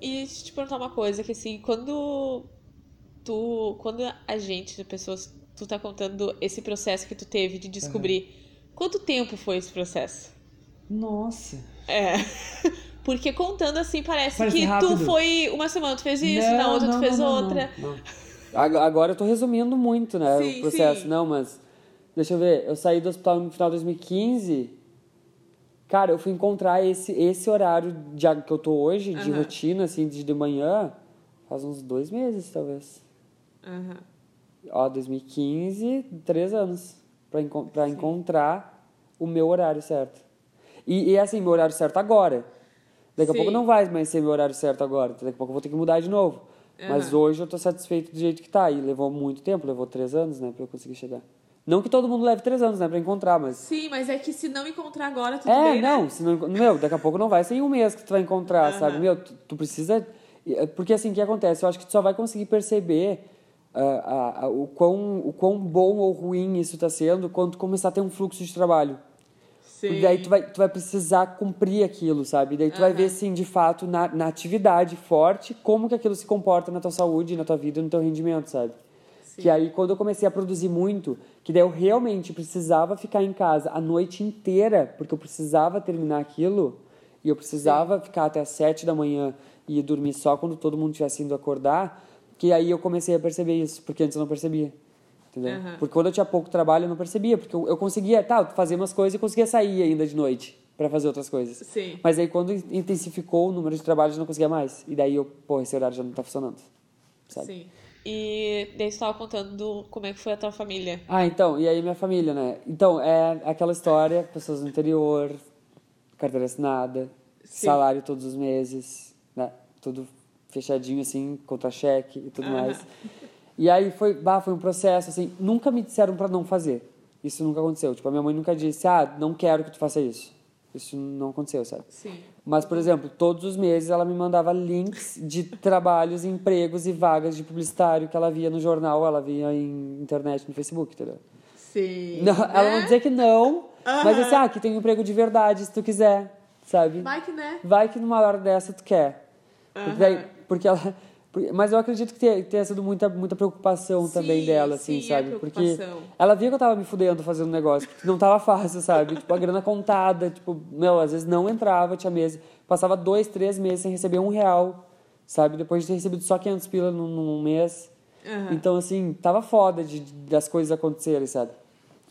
E deixa eu te perguntar uma coisa, que assim, quando tu. Quando a gente, as pessoas, tu tá contando esse processo que tu teve de descobrir. Quanto tempo foi esse processo? Nossa. É. Porque contando assim, parece, Parece que rápido. tu foi. Uma semana tu fez isso, na outra tu fez outra. Ag- Agora eu tô resumindo muito, né, Sim, o processo. sim. Não, mas deixa eu ver, eu saí do hospital no final de 2015. Cara, eu fui encontrar esse, esse horário de, que eu tô hoje, de Aham. rotina, assim, de, de manhã, faz uns dois meses, talvez. Aham. ó, 2015, três anos pra, enco pra encontrar o meu horário certo. E, e assim, meu horário certo agora. Daqui a Sim. pouco não vai mais ser meu horário certo agora. Daqui a pouco eu vou ter que mudar de novo. Mas hoje eu tô satisfeito do jeito que tá. E levou muito tempo, levou três anos, né, pra eu conseguir chegar. Não que todo mundo leve três anos, né, pra encontrar, mas. Sim, mas é que se não encontrar agora, tudo É, bem, né? não, senão, meu, daqui a pouco não vai ser em um mês que tu vai encontrar, sabe? Meu, tu, tu precisa. Porque assim, o que acontece? Eu acho que tu só vai conseguir perceber ah, a- a- o, quão, o quão bom ou ruim isso tá sendo quando tu começar a ter um fluxo de trabalho. Sim. Porque daí tu vai, tu vai precisar cumprir aquilo, sabe? Daí tu vai ver, sim, de fato, na, na atividade forte, como que aquilo se comporta na tua saúde, na tua vida, no teu rendimento, sabe? Que aí, quando eu comecei a produzir muito, que daí eu realmente precisava ficar em casa a noite inteira, porque eu precisava terminar aquilo, e eu precisava ficar até as sete da manhã e dormir só quando todo mundo tivesse indo acordar, que aí eu comecei a perceber isso, porque antes eu não percebia. Entendeu? Aham. Porque quando eu tinha pouco trabalho, eu não percebia, porque eu, eu conseguia, tá, fazer umas coisas e conseguia sair ainda de noite para fazer outras coisas. Sim. Mas aí quando intensificou o número de trabalhos, eu não conseguia mais. E daí eu, pô, esse horário já não tá funcionando. Sabe? Sim. E daí você tava contando do, como é que foi a tua família. Ah, então, e aí minha família, né? Então, é aquela história, pessoas do interior, carteira assinada, Sim. salário todos os meses, né? Tudo fechadinho, assim, contra-cheque e tudo mais. E aí foi, bah, foi um processo, assim, nunca me disseram pra não fazer. Isso nunca aconteceu. Tipo, a minha mãe nunca disse, ah, não quero que tu faça isso. Isso não aconteceu, sabe? Sim. Mas, por exemplo, todos os meses ela me mandava links de trabalhos, empregos e vagas de publicitário que ela via no jornal, ela via em internet, no Facebook, entendeu? Sim. Não, ela não Né? dizia que não, mas disse, ah, aqui tem um emprego de verdade, se tu quiser, sabe? Vai que, né? Vai que numa hora dessa tu quer. Porque, Aham. daí- porque ela... porque- Mas eu acredito que tenha, tenha sido muita, muita preocupação também Sim, dela, assim, sim, é sabe? porque preocupação. ela via que eu tava me fudendo fazendo negócio, não tava fácil, sabe? tipo, a grana contada, tipo, meu, às vezes não entrava, tinha mês. Passava dois, três meses sem receber um real, sabe? Depois de ter recebido só 500 pila num, num mês. Aham. Então, assim, tava foda de, das coisas acontecerem, sabe?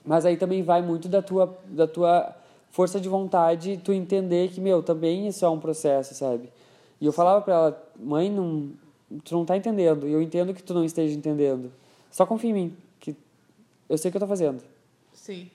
Mas aí também vai muito da tua, da tua força de vontade, tu entender que, meu, também isso é um processo, sabe? E eu falava pra ela, mãe, não, tu não tá entendendo. E eu entendo que tu não esteja entendendo. Só confia em mim, que eu sei o que eu tô fazendo. Sim.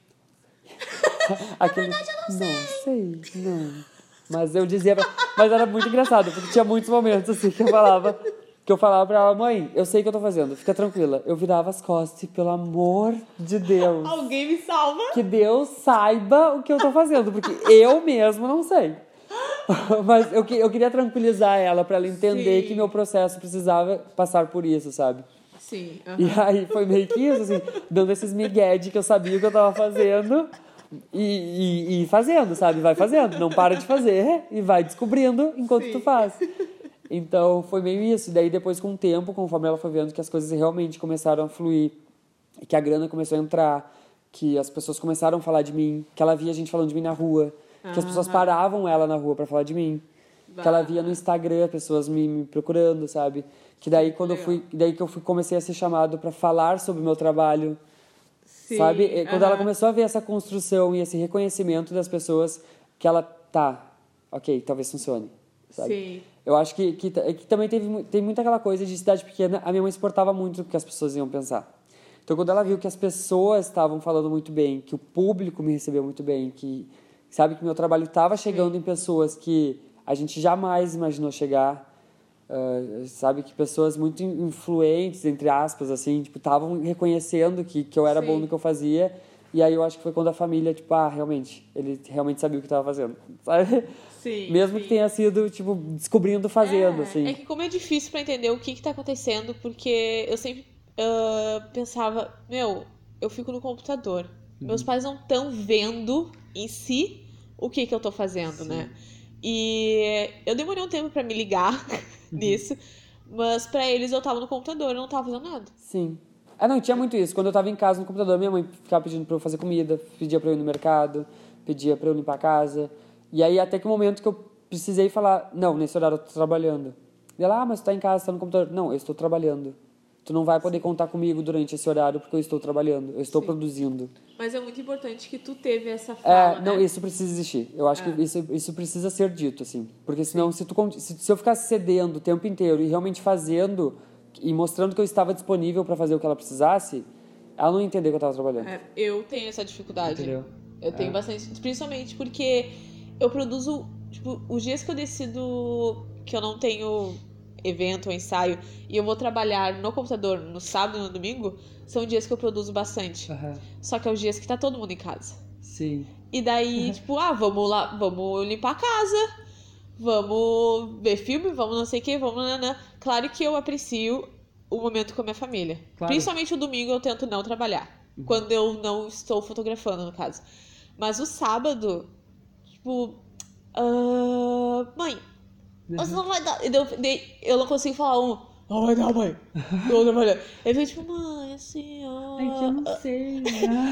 Aquele... verdade, eu não, sei. não. Mas eu dizia pra... Mas era muito engraçado, porque tinha muitos momentos assim que eu falava... Que eu falava pra ela, mãe, eu sei o que eu tô fazendo, fica tranquila. Eu virava as costas e, pelo amor de Deus, Alguém me salva? que Deus saiba o que eu tô fazendo, porque eu mesmo não sei. Mas eu, que- eu queria tranquilizar ela pra ela entender Sim. que meu processo precisava passar por isso, sabe? Sim. E aí foi meio que isso, assim, dando esses migué de que eu sabia o que eu tava fazendo e, e, e fazendo, sabe? Vai fazendo, não para de fazer e vai descobrindo enquanto Sim. tu faz. Então foi meio isso. Daí depois, com o tempo, conforme ela foi vendo que as coisas realmente começaram a fluir, que a grana começou a entrar, que as pessoas começaram a falar de mim, que ela via gente falando de mim na rua, que as pessoas paravam ela na rua pra falar de mim. Que ela via no Instagram pessoas me, me procurando, sabe? Que daí quando eu fui, daí que eu fui, comecei a ser chamado pra falar sobre o meu trabalho, Sim, sabe? E Quando ela aham. começou a ver essa construção e esse reconhecimento das pessoas, que ela tá, ok, talvez funcione, sabe? Sim. Eu acho que, que, que também teve, tem muita aquela coisa de cidade pequena. A minha mãe se importava muito do que as pessoas iam pensar. Então, quando ela viu que as pessoas estavam falando muito bem, que o público me recebeu muito bem, que sabe que meu trabalho estava chegando em pessoas que a gente jamais imaginou chegar, ah, sabe que pessoas muito in- influentes, entre aspas, assim, tipo, estavam reconhecendo que, que eu era bom Sim. no que eu fazia. E aí eu acho que foi quando a família, tipo, ah, realmente, ele realmente sabia o que estava fazendo, sabe? Sim. Mesmo sim. que tenha sido, tipo, descobrindo fazendo, É, assim. É que como é difícil pra entender o que que tá acontecendo, porque eu sempre ah, pensava, meu, eu fico no computador. Meus pais não estão vendo em si o que que eu tô fazendo, né? E eu demorei um tempo pra me ligar nisso, mas pra eles eu tava no computador, eu não tava fazendo nada. Sim. Ah, não, tinha muito isso. Quando eu tava em casa no computador, minha mãe ficava pedindo pra eu fazer comida, pedia pra eu ir no mercado, pedia pra eu limpar a casa. E aí, até que o momento que eu precisei falar, não, nesse horário eu tô trabalhando. E ela, ah, mas tu tá em casa, tá no computador. Não, eu estou trabalhando. Tu não vai poder contar comigo durante esse horário porque eu estou trabalhando, eu estou produzindo. Mas é muito importante que tu teve essa fala, É, não, né? isso precisa existir. Eu acho que isso, isso precisa ser dito, assim. Porque senão, se, tu, se, se eu ficar cedendo o tempo inteiro e realmente fazendo, e mostrando que eu estava disponível para fazer o que ela precisasse, ela não ia entender que eu tava trabalhando. É, eu tenho essa dificuldade. Entendeu? Eu tenho É. bastante. Principalmente porque eu produzo. Tipo, os dias que eu decido que eu não tenho evento ou ensaio e eu vou trabalhar no computador no sábado e no domingo, são dias que eu produzo bastante. Aham. Só que é os dias que tá todo mundo em casa. Sim. E daí, tipo, ah, vamos lá, vamos limpar a casa, vamos ver filme, vamos não sei o que, vamos. Nanã. Claro que eu aprecio o momento com a minha família. Claro. Principalmente o domingo eu tento não trabalhar. Quando eu não estou fotografando, no caso. Mas o sábado, tipo. ah, mãe, você não vai dar. E Eu, eu não consigo falar um. Não vai dar, mãe. Eu tô trabalhando. Ele fica tipo, mãe, assim, ó. não sei.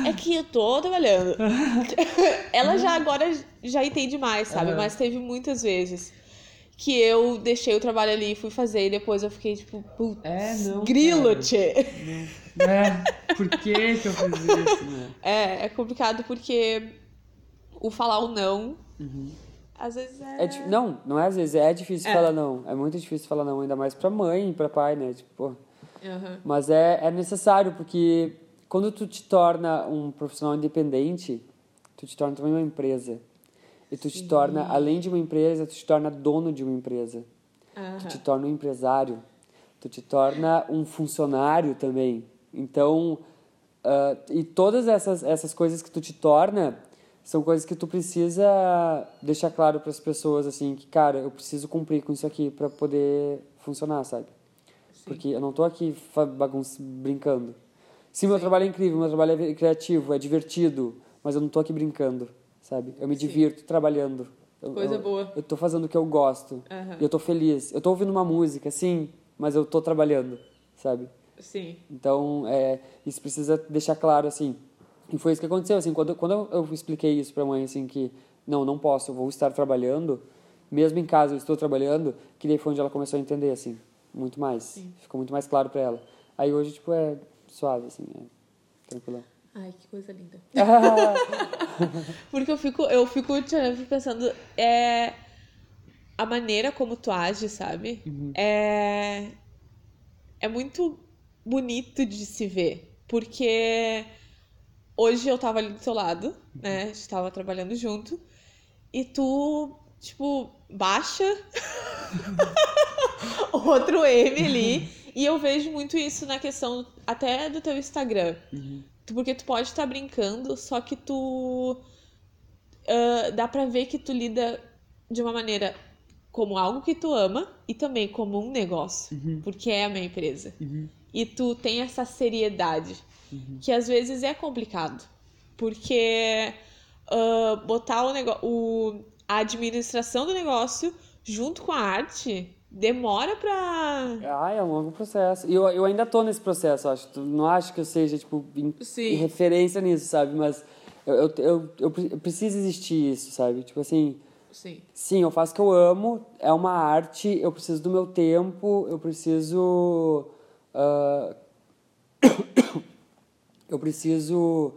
É que eu tô trabalhando. Ela já agora já entende mais, sabe? Aham. Mas teve muitas vezes que eu deixei o trabalho ali e fui fazer e depois eu fiquei tipo, putz, É, não, grilo, tchê. É, por que que eu fiz isso, né? É, é complicado porque o falar o não, às vezes é... É, di- não, não é às vezes, é difícil É. falar não. É muito difícil falar não, ainda mais pra mãe e pra pai, né? Tipo, pô. Aham. Mas é, é necessário, porque quando tu te torna um profissional independente, tu te torna também uma empresa. E tu te torna, além de uma empresa, tu te torna dono de uma empresa. Tu te torna um empresário. Tu te torna um funcionário também. Então, ah, e todas essas, essas coisas que tu te torna são coisas que tu precisa deixar claro para as pessoas, assim, que, cara, eu preciso cumprir com isso aqui para poder funcionar, sabe? Porque eu não tô aqui bagunça, brincando. Sim, meu trabalho é incrível, meu trabalho é criativo, é divertido, mas eu não tô aqui brincando, sabe? Eu me divirto trabalhando. Eu- Coisa eu- boa. Eu tô fazendo o que eu gosto. E eu tô feliz. Eu tô ouvindo uma música, sim, mas eu tô trabalhando, sabe? Sim. Então, é, isso precisa deixar claro, assim. E foi isso que aconteceu, assim, quando, quando eu, expliquei isso pra mãe, assim, que não, não posso, eu vou estar trabalhando, mesmo em casa eu estou trabalhando, que daí foi onde ela começou a entender, assim, muito mais. Ficou muito mais claro pra ela. Aí hoje, tipo, é suave, assim, é tranquilo. Ai, que coisa linda. Porque eu fico, eu fico te olhando pensando, é. A maneira como tu age, sabe? É. É muito bonito de se ver. Porque hoje eu tava ali do teu lado, né? A gente tava trabalhando junto. E tu, tipo, baixa outro M ali. E eu vejo muito isso na questão até do teu Instagram. Tu- Porque tu pode estar brincando, só que tu. ah, dá pra ver que tu lida de uma maneira como algo que tu ama e também como um negócio. Porque é a minha empresa. E tu tem essa seriedade. Que às vezes é complicado. Porque ah, botar o negócio. A administração do negócio junto com a arte demora pra. Ah, é um longo processo. E eu, eu ainda tô nesse processo, acho. Tu Não acho que eu seja, tipo, em, em referência nisso, sabe? Mas eu, eu, eu, eu pre- eu preciso existir isso, sabe? Tipo assim, Sim. sim, eu faço o que eu amo, é uma arte, eu preciso do meu tempo, eu preciso... ah, eu preciso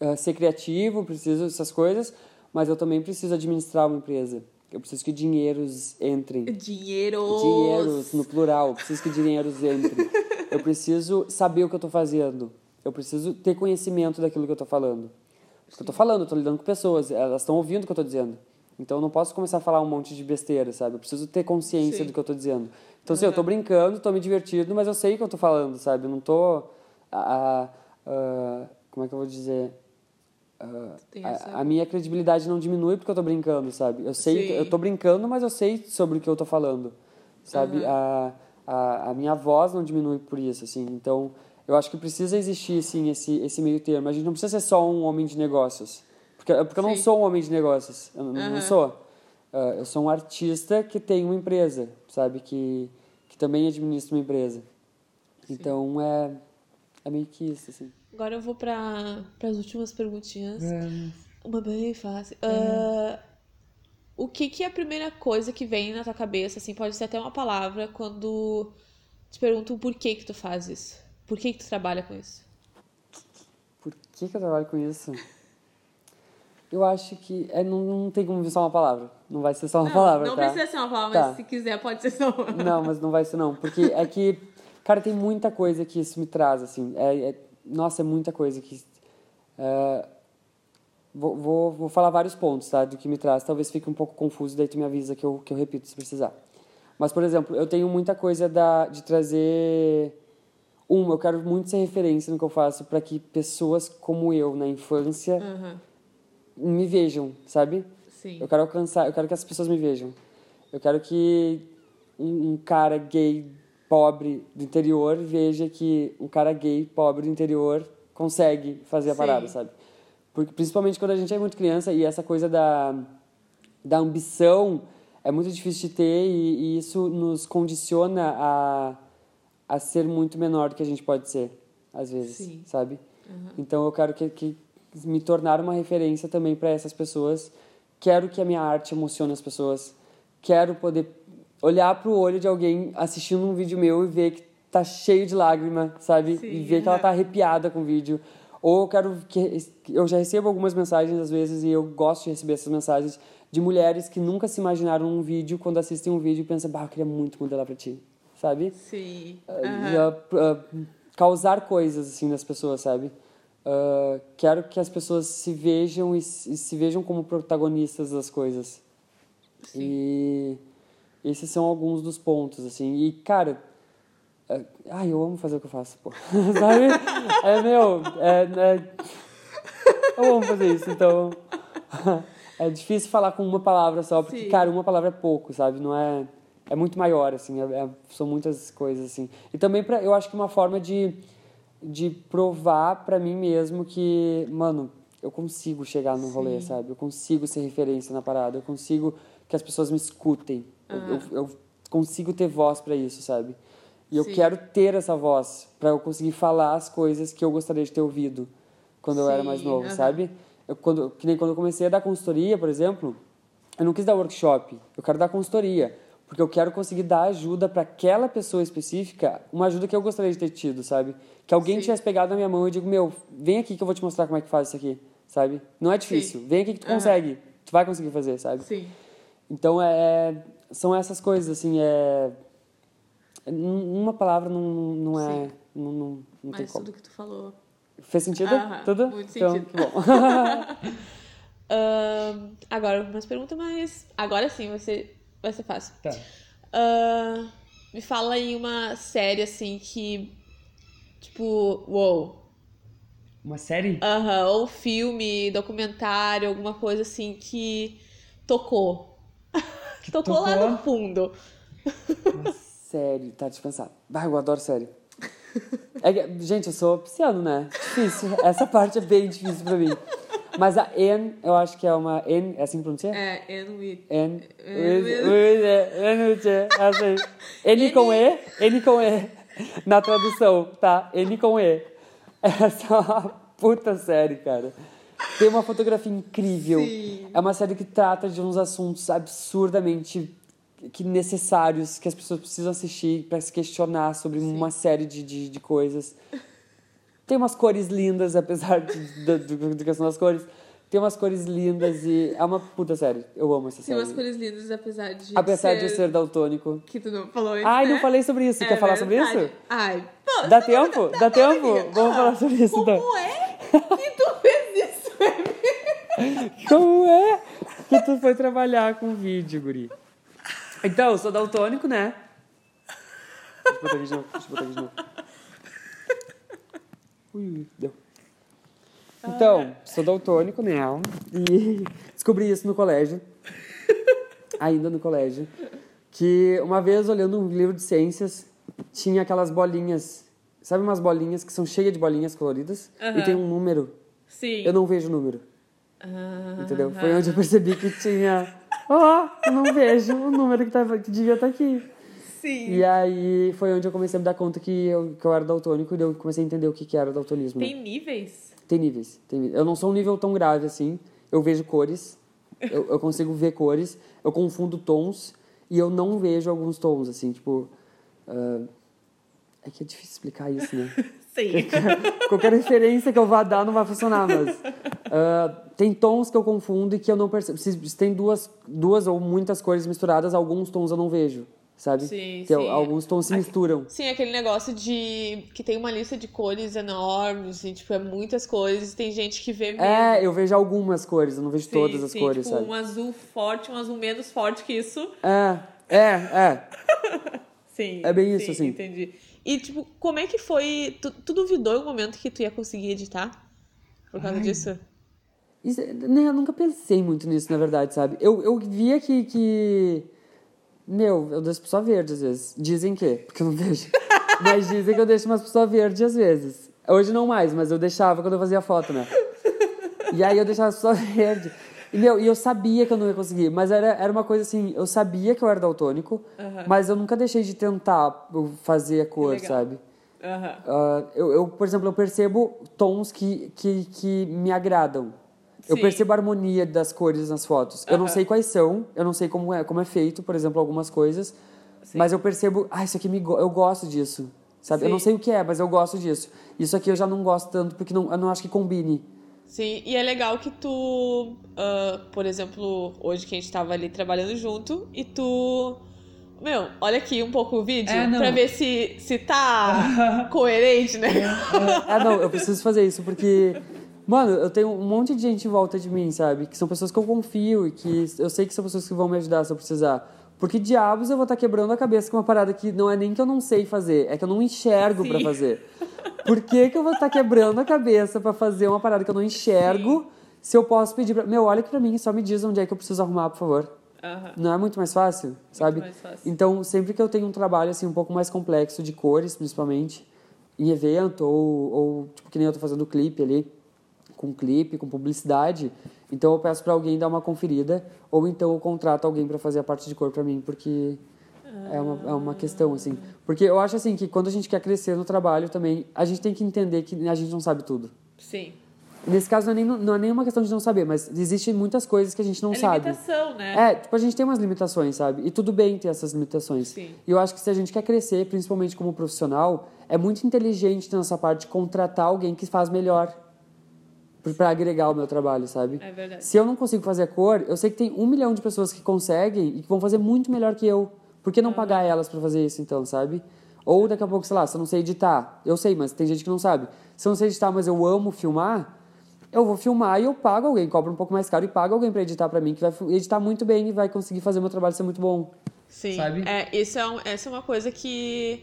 ah, ser criativo, preciso dessas coisas, mas eu também preciso administrar uma empresa. Eu preciso que dinheiros entrem. Dinheiro. Dinheiros, no plural. Eu preciso que dinheiros entrem. Eu preciso saber o que eu tô fazendo. Eu preciso ter conhecimento daquilo que eu tô falando. Porque eu tô falando, eu tô lidando com pessoas, elas estão ouvindo o que eu tô dizendo. Então eu não posso começar a falar um monte de besteira, sabe? Eu preciso ter consciência Sim. do que eu tô dizendo. Então, assim, eu tô brincando, tô me divertindo, mas eu sei o que eu tô falando, sabe? Eu não tô. A- a- como é que eu vou dizer? A, a minha credibilidade não diminui porque eu tô brincando, sabe? Eu sei, Sim. eu tô brincando, mas eu sei sobre o que eu tô falando, sabe? A, a, a minha voz não diminui por isso, assim. Então, eu acho que precisa existir, sim, esse, esse meio termo. A gente não precisa ser só um homem de negócios. Porque, porque eu não Sim. sou um homem de negócios. Eu não, não sou. Ah, eu sou um artista que tem uma empresa, sabe? Que, que também administra uma empresa. Então, é, é meio que isso, assim. Agora eu vou para as últimas perguntinhas. Uma bem fácil. Ah, o que, que é a primeira coisa que vem na tua cabeça, assim, pode ser até uma palavra, quando te perguntam por que que tu faz isso? Por que que tu trabalha com isso? Por que, que eu trabalho com isso? Eu acho que é, não, não tem como vir só uma palavra. Não vai ser só uma Não, palavra, não tá? precisa ser uma palavra, Tá. mas se quiser pode ser só uma. Não, mas não vai ser não. Porque é que, cara, tem muita coisa que isso me traz, assim. É, é- nossa, é muita coisa que... é, vou, vou, vou falar vários pontos, tá? Do que me traz. Talvez fique um pouco confuso, daí tu me avisa que eu, que eu repito se precisar. Mas, por exemplo, eu tenho muita coisa da, de trazer... Um, eu quero muito ser referência no que eu faço para que pessoas como eu, na infância, Aham, me vejam, sabe? Sim. Eu quero alcançar, eu quero que as pessoas me vejam. Eu quero que um, um cara gay pobre do interior veja que um cara gay pobre do interior consegue fazer a Sim. parada, sabe? Porque principalmente quando a gente é muito criança e essa coisa da da ambição é muito difícil de ter e, e isso nos condiciona a a ser muito menor do que a gente pode ser às vezes, Sim. sabe? Então eu quero que, que me tornar uma referência também para essas pessoas. Quero que a minha arte emocione as pessoas. Quero poder olhar pro olho de alguém assistindo um vídeo meu e ver que tá cheio de lágrima, sabe? Sim, e ver que ela tá arrepiada com o vídeo. Ou eu quero que eu já recebo algumas mensagens às vezes e eu gosto de receber essas mensagens de mulheres que nunca se imaginaram num vídeo quando assistem um vídeo pensam, bah, eu queria muito modelar pra ti, sabe? Sim. E, ah, ah, causar coisas assim nas pessoas, sabe? Ah, quero que as pessoas se vejam e, se vejam como protagonistas das coisas. E esses são alguns dos pontos, assim. E, cara, ah, ai, eu amo fazer o que eu faço, pô. sabe? É, meu, é, é- eu amo fazer isso, então... É difícil falar com uma palavra só, porque, Sim. cara, uma palavra é pouco, sabe? Não é... É muito maior, assim, é- é- são muitas coisas, assim. E também, pra, eu acho que uma forma de, de provar pra mim mesmo que, mano, eu consigo chegar no rolê, sabe? Eu consigo ser referência na parada, eu consigo que as pessoas me escutem. Eu, eu, eu consigo ter voz pra isso, sabe? E eu Sim. quero ter essa voz pra eu conseguir falar as coisas que eu gostaria de ter ouvido quando eu era mais Sim, novo, aham. sabe? Eu, quando, que nem quando eu comecei a dar consultoria, por exemplo, eu não quis dar workshop, eu quero dar consultoria. Porque eu quero conseguir dar ajuda para aquela pessoa específica, uma ajuda que eu gostaria de ter tido, sabe? Que alguém Sim. tivesse pegado na minha mão e digo, meu, vem aqui que eu vou te mostrar como é que faz isso aqui, sabe? Não é difícil, vem aqui que tu Aham. consegue, tu vai conseguir fazer, sabe? Sim. Então, é, são essas coisas, assim, é... Uma palavra não, não é... Sim. Não, não, não tem Mas como. tudo que tu falou. Fez sentido? Aham, Tudo? muito então, sentido. que bom. Ahn, agora, umas perguntas mais. Agora sim vai ser, vai ser fácil. Tá. Ahn, me fala aí uma série assim que. Tipo, uou. Uma série? Aham, ou filme, documentário, alguma coisa assim que tocou. Que tocou, lá tocou? no fundo. Uma série, tá, deixa eu pensar. Eu adoro série. É que- gente, eu sou pisciano, né? Difícil. Essa parte é bem difícil pra mim. Mas a N, eu acho que é uma N, é assim que pronuncia? É, and with. N. N- with- with- é, N, with- é, essa aí. N com E, N com E. Na tradução, tá? N com E. Essa é uma puta série, cara. Tem uma fotografia incrível. Sim. É uma série que trata de uns assuntos absurdamente que necessários que as pessoas precisam assistir para se questionar sobre uma série de, de, de coisas. Tem umas cores lindas, apesar de, da questão das cores. Tem umas cores lindas e é uma puta série. Eu amo essa Tem série. umas cores lindas, apesar de. Apesar de eu ser daltônico. Que tu não falou antes. Ai, né? não falei sobre isso. É Quer falar sobre verdade. isso? Ai, pô, Dá tempo? não- Dá tempo? amiga. Vamos Ah, falar sobre isso, então. Como é que tu fez isso? Como é que tu foi trabalhar com vídeo, guri? Então, eu sou daltônico, né? Deixa eu botar aqui de novo. Deixa eu botar aqui de novo. Ui, ui, deu. Então, sou daltônico, né? E descobri isso no colégio. Ainda no colégio. Que uma vez, olhando um livro de ciências, tinha aquelas bolinhas. Sabe umas bolinhas que são cheias de bolinhas coloridas? E Aham. tem um número. Sim. Eu não vejo o número. Ah, Entendeu? Foi onde eu percebi que tinha. Ó, eu não vejo o número que, tava, que devia estar aqui. Sim. E aí foi onde eu comecei a me dar conta que eu, que eu era daltônico e eu comecei a entender o que, que era daltonismo. Tem níveis? Tem níveis, tem níveis. Eu não sou um nível tão grave assim. Eu vejo cores, eu, eu consigo ver cores, eu confundo tons e eu não vejo alguns tons, assim, tipo. ah, é que é difícil explicar isso, né? Sim. Qualquer referência que eu vá dar não vai funcionar, mas. Ah, tem tons que eu confundo e que eu não percebo. Se, se tem duas, duas ou muitas cores misturadas, alguns tons eu não vejo, sabe? Sim, Tem- sim. Alguns tons se Aqui- misturam. Sim, aquele negócio de que tem uma lista de cores enormes, e, tipo, é muitas cores, e tem gente que vê mesmo. É, eu vejo algumas cores, eu não vejo Sim, todas as sim, cores, tipo, sabe? um azul forte, um azul menos forte que isso. É, é, é. Sim. É bem isso, assim. Entendi. E, tipo, como é que foi? Tu, tu duvidou um momento que tu ia conseguir editar? Por causa disso? Isso, né, eu nunca pensei muito nisso, na verdade, sabe? Eu, eu via que, que. Meu, eu deixo pessoa verde às vezes. Dizem que, porque eu não vejo. mas dizem que eu deixo umas pessoas verde às vezes. Hoje não mais, mas eu deixava quando eu fazia foto, né? E aí eu deixava as pessoas verde. E, meu, e eu sabia que eu não ia conseguir, mas era, era uma coisa assim, eu sabia que eu era daltônico, mas eu nunca deixei de tentar fazer a cor, sabe? Ah, eu, eu, por exemplo, eu percebo tons que, que, que me agradam. Eu Sim. percebo a harmonia das cores nas fotos. Eu não sei quais são, eu não sei como é, como é feito, por exemplo, algumas coisas. Mas eu percebo, ah, isso aqui me, eu gosto disso. Sabe? Eu não Sim. sei o que é, mas eu gosto disso. Isso aqui eu já não gosto tanto porque não, eu não acho que combine. Sim, e é legal que tu, ah, por exemplo, hoje que a gente tava ali trabalhando junto, e tu. Meu, olha aqui um pouco o vídeo É, não. pra ver se, se tá coerente, né? Ah, não, eu preciso fazer isso porque. Mano, eu tenho um monte de gente em volta de mim, sabe? Que são pessoas que eu confio e que eu sei que são pessoas que vão me ajudar se eu precisar. Porque diabos eu vou estar quebrando a cabeça com uma parada que não é nem que eu não sei fazer, é que eu não enxergo pra Sim. fazer. Por que, que eu vou estar quebrando a cabeça pra fazer uma parada que eu não enxergo se eu posso pedir pra. Meu, olha aqui pra mim e só me diz onde é que eu preciso arrumar, por favor. Aham. Não é muito mais fácil, sabe? mais fácil. Então, sempre que eu tenho um trabalho assim um pouco mais complexo de cores, principalmente em evento ou, ou tipo que nem eu tô fazendo clipe ali, com clipe, com publicidade, então eu peço para alguém dar uma conferida ou então eu contrato alguém para fazer a parte de cor para mim, porque é uma, é uma questão assim. Porque eu acho assim que quando a gente quer crescer no trabalho também, a gente tem que entender que a gente não sabe tudo. Sim. Nesse caso não é, nem, não é nem uma questão de não saber, mas existem muitas coisas que a gente não é sabe. limitação, né? É, tipo, a gente tem umas limitações, sabe? E tudo bem ter essas limitações. Sim. E eu acho que se a gente quer crescer, principalmente como profissional, é muito inteligente nessa parte contratar alguém que faz melhor para agregar o meu trabalho, sabe? É verdade. Se eu não consigo fazer a cor, eu sei que tem um milhão de pessoas que conseguem e que vão fazer muito melhor que eu. Por que não pagar elas para fazer isso, então, sabe? Ou daqui a pouco, sei lá, se eu não sei editar, eu sei, mas tem gente que não sabe. Se eu não sei editar, mas eu amo filmar, eu vou filmar e eu pago alguém, cobro um pouco mais caro e pago alguém para editar para mim, que vai editar muito bem e vai conseguir fazer meu trabalho ser muito bom. Sim. Sabe? É, isso é um- essa é uma coisa que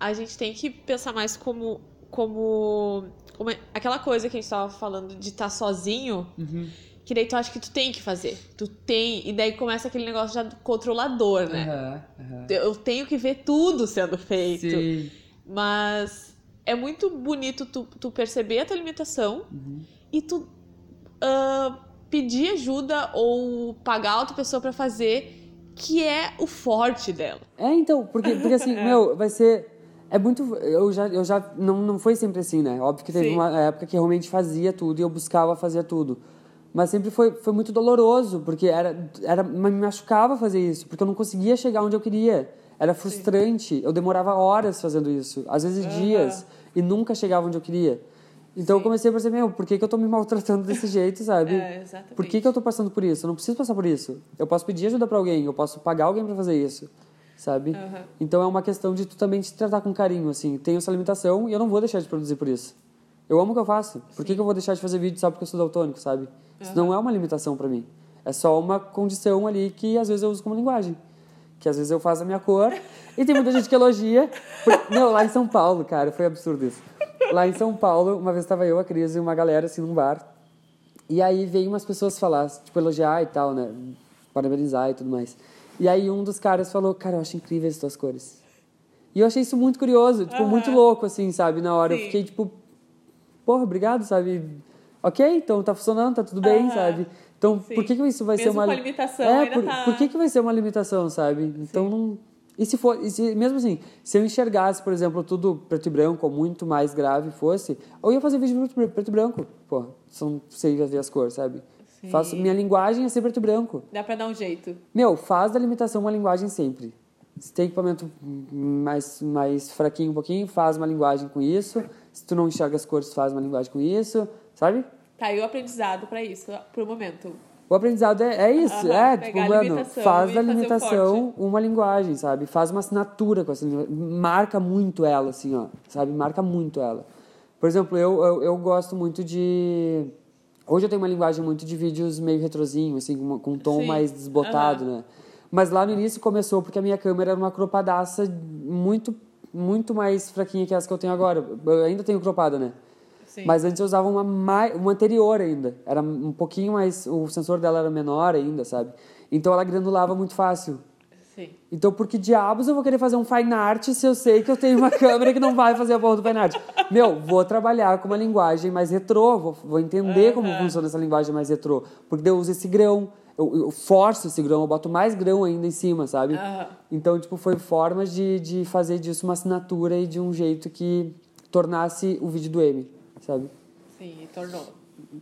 a gente tem que pensar mais como. como, como é- aquela coisa que a gente tava falando de estar sozinho, que daí tu acha que tu tem que fazer. Tu tem. E daí começa aquele negócio já do controlador, né? Eu tenho que ver tudo sendo feito. Sim. Mas é muito bonito tu, tu perceber a tua limitação e tu ah, pedir ajuda ou pagar outra pessoa pra fazer, que é o forte dela. É, então, porque, porque assim, meu, vai ser. É muito. Eu já. Eu já não, não foi sempre assim, né? Óbvio que teve Sim. uma época que eu realmente fazia tudo e eu buscava fazer tudo. Mas sempre foi, foi muito doloroso, porque era, era, me machucava fazer isso, porque eu não conseguia chegar onde eu queria. Era frustrante. Eu demorava horas fazendo isso, às vezes dias, e nunca chegava onde eu queria. Então eu comecei a perceber, meu, por que, que eu tô me maltratando desse jeito, sabe? É. Por que, que eu tô passando por isso? Eu não preciso passar por isso. Eu posso pedir ajuda pra alguém, eu posso pagar alguém pra fazer isso, sabe? Aham. Então é uma questão de tu também te tratar com carinho, assim. Tenho essa limitação e eu não vou deixar de produzir por isso. Eu amo o que eu faço. Por que, que eu vou deixar de fazer vídeo só porque eu sou daltônico, sabe? Isso não é uma limitação pra mim. É só uma condição ali que às vezes eu uso como linguagem. Que às vezes eu faço a minha cor e tem muita gente que elogia. Por- Meu, lá em São Paulo, cara, foi absurdo isso. Lá em São Paulo, uma vez estava eu, a Cris e uma galera assim num bar. E aí veio umas pessoas falar, tipo, elogiar e tal, né? Parabenizar e tudo mais. E aí um dos caras falou, cara, eu acho incrível as tuas cores. E eu achei isso muito curioso, tipo, muito louco, assim, sabe? Na hora eu Sim. fiquei, tipo, porra, obrigado, sabe? Ok, então tá funcionando, tá tudo bem, Aham. sabe? Então, Sim. por que, que isso vai ser Mesmo uma... com a limitação, é, por, tá- por que, que vai ser uma limitação, sabe? Então, não... E se for, e se, mesmo assim, se eu enxergasse, por exemplo, tudo preto e branco ou muito mais grave fosse, eu ia fazer vídeo preto, preto e branco. Pô, são, você ia ver as cores, sabe? Sim. Faço, minha linguagem é ser preto e branco. Dá pra dar um jeito. Meu, faz da limitação uma linguagem sempre. Se tem equipamento mais, mais fraquinho um pouquinho, faz uma linguagem com isso. Se tu não enxerga as cores, faz uma linguagem com isso, sabe? Tá, e o aprendizado pra isso, pro momento? O aprendizado é, é isso, Aham, é, tipo, mano, faz da limitação uma linguagem, sabe? Faz uma assinatura com essa linguagem, marca muito ela, assim, ó, sabe? Marca muito ela. Por exemplo, eu, eu, eu gosto muito de... Hoje eu tenho uma linguagem muito de vídeos meio retrozinho, assim, com, com um tom Sim. mais desbotado, né? Mas lá no início começou porque a minha câmera era uma cropadaça muito, muito mais fraquinha que essa que eu tenho agora. Eu ainda tenho cropada, né? Sim. Mas antes eu usava uma, mai- uma anterior ainda. Era um pouquinho mais. O sensor dela era menor ainda, sabe? Então ela granulava muito fácil. Sim. Então, por que diabos eu vou querer fazer um fine art se eu sei que eu tenho uma câmera que não vai fazer a porra do fine art? Meu, vou trabalhar com uma linguagem mais retrô, vou, vou entender como funciona essa linguagem mais retrô. Porque eu uso esse grão, eu, eu forço esse grão, eu boto mais grão ainda em cima, sabe? Aham. Então, tipo, foi formas de, de fazer disso uma assinatura e de um jeito que tornasse o vídeo do M, sabe? Sim, e tornou.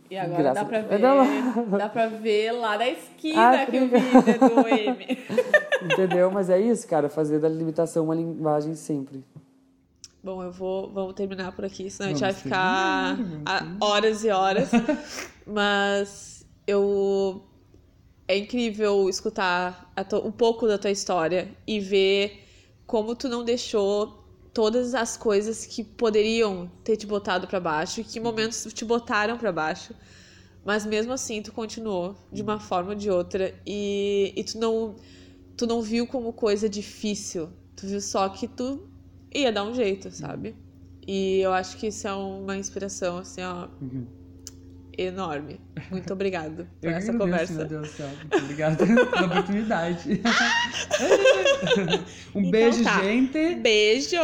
E agora Graças- dá pra ver. dá Dá pra ver lá da esquina Ah, que o vídeo é do M. Entendeu? Mas é isso, cara, fazer da limitação uma linguagem sempre. Bom, eu vou vamos terminar por aqui, senão a gente vai Vamos ficar vamos horas e horas. Mas eu é incrível escutar a to- um pouco da tua história e ver como tu não deixou todas as coisas que poderiam ter te botado pra baixo e que momentos te botaram pra baixo. Mas mesmo assim tu continuou de uma forma ou de outra e, e tu não tu não viu como coisa difícil. Tu viu só que tu ia dar um jeito, sabe? E eu acho que isso é uma inspiração assim, ó, enorme. Muito obrigado por essa conversa. Deus do céu. Muito obrigado pela oportunidade. um Então beijo, tá. gente. Beijo!